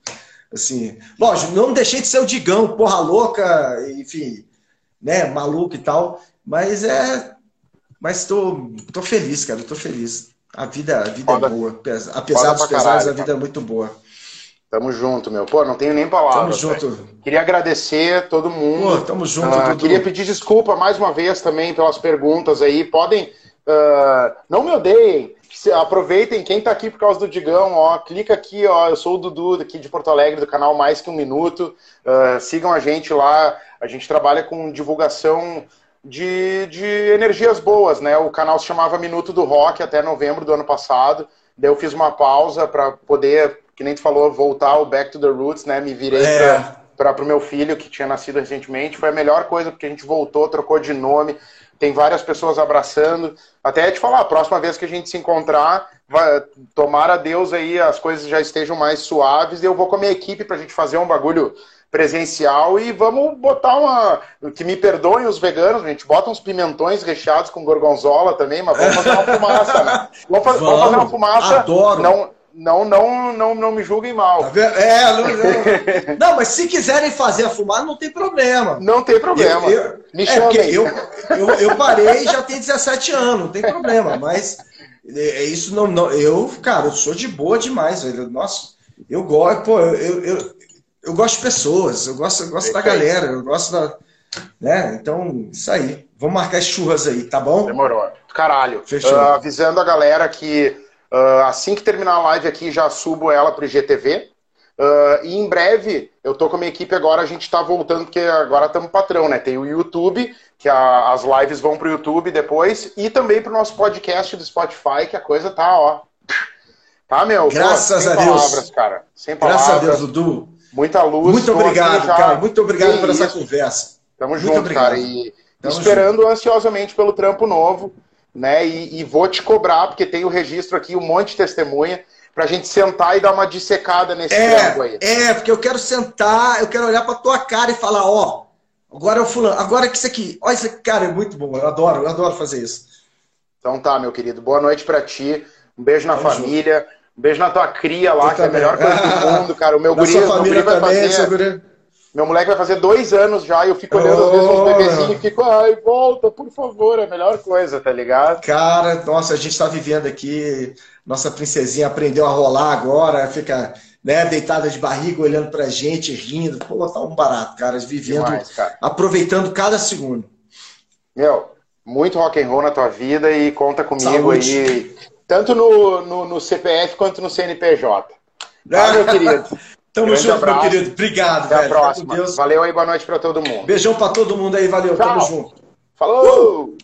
Assim, lógico, não deixei de ser o Digão, porra louca, enfim, né, maluco e tal, mas é mas tô, tô feliz, cara, tô feliz. A vida, a vida é boa. Apesar dos pesares, caralho, a vida é muito boa. Tamo junto, meu. Pô, não tenho nem palavras. Tamo junto. Véio. Queria agradecer todo mundo. Pô, tamo junto. Uh, queria pedir desculpa mais uma vez também pelas perguntas aí. Podem. Uh, não me odeiem, aproveitem, quem tá aqui por causa do Digão, ó, clica aqui, ó, eu sou o Dudu aqui de Porto Alegre, do canal Mais Que Um Minuto, uh, sigam a gente lá, a gente trabalha com divulgação de, de energias boas, né? O canal se chamava Minuto do Rock até novembro do ano passado, daí eu fiz uma pausa para poder, que nem tu falou, voltar ao Back to the Roots, né? Me virei é. para o meu filho, que tinha nascido recentemente, foi a melhor coisa, porque a gente voltou, trocou de nome, tem várias pessoas abraçando. Até te falar, a próxima vez que a gente se encontrar, vai, tomara Deus aí as coisas já estejam mais suaves e eu vou com a minha equipe para a gente fazer um bagulho presencial e vamos botar uma. Que me perdoem os veganos, a gente bota uns pimentões recheados com gorgonzola também, mas vamos fazer uma fumaça, né? Vamos, fazer, vamos. vamos fazer uma fumaça. Adoro. Não, não, não, não, não me julguem mal. Tá é, não, não. não, mas se quiserem fazer a fumar, não tem problema. Não tem problema. Eu, eu, me é, porque eu, eu, eu parei já tem 17 anos, não tem problema. Mas é, é isso não, não. Eu, cara, eu sou de boa demais, velho. Nossa, eu gosto, pô, eu, eu, eu, eu gosto de pessoas, eu gosto, eu gosto da galera, eu gosto da. Né? Então, isso aí. Vamos marcar as churras aí, tá bom? Demorou. Caralho. Fechou. Uh, avisando a galera que Uh, assim que terminar a live aqui, já subo ela para o IGTV. Uh, e em breve, eu tô com a minha equipe agora, a gente está voltando, porque agora estamos patrão, né? Tem o YouTube, que a, as lives vão para o YouTube depois, e também para o nosso podcast do Spotify, que a coisa tá, ó. Tá, meu? Graças Pô, a palavras, Deus. cara. Sem palavras. Graças a Deus, Dudu. Muita luz. Muito obrigado, já... cara. Muito obrigado por essa conversa. Tamo Muito junto, obrigado. cara. E Tamo esperando junto. ansiosamente pelo trampo novo né? E, e, vou te cobrar, porque tem o registro aqui, um monte de testemunha, para a gente sentar e dar uma dissecada nesse é, aí. É, porque eu quero sentar, eu quero olhar para tua cara e falar, ó, agora é o fulano, agora é que isso aqui, olha isso aqui, cara, é muito bom, eu adoro, eu adoro fazer isso. Então tá, meu querido, boa noite para ti, um beijo na família, junto. um beijo na tua cria lá, eu que também. é a melhor coisa do mundo, cara, o meu na guri, família vai também, fazer... Meu moleque vai fazer dois anos já e eu fico olhando oh, às vezes uns bebezinhos e fico, ai, volta, por favor, é a melhor coisa, tá ligado? Cara, nossa, a gente tá vivendo aqui, nossa princesinha aprendeu a rolar agora, fica né, deitada de barriga, olhando pra gente, rindo. Pô, tá um barato, cara, vivendo, Demais, cara. aproveitando cada segundo. Meu, muito rock and roll na tua vida e conta comigo Saúde. aí, tanto no, no, no CPF quanto no CNPJ. Tá, meu querido? Tamo Grande junto, abraço. meu querido. Obrigado, Até velho. a próxima. Valeu aí, boa noite para todo mundo. Beijão para todo mundo aí, valeu. Tchau. Tamo junto. Falou! Uh!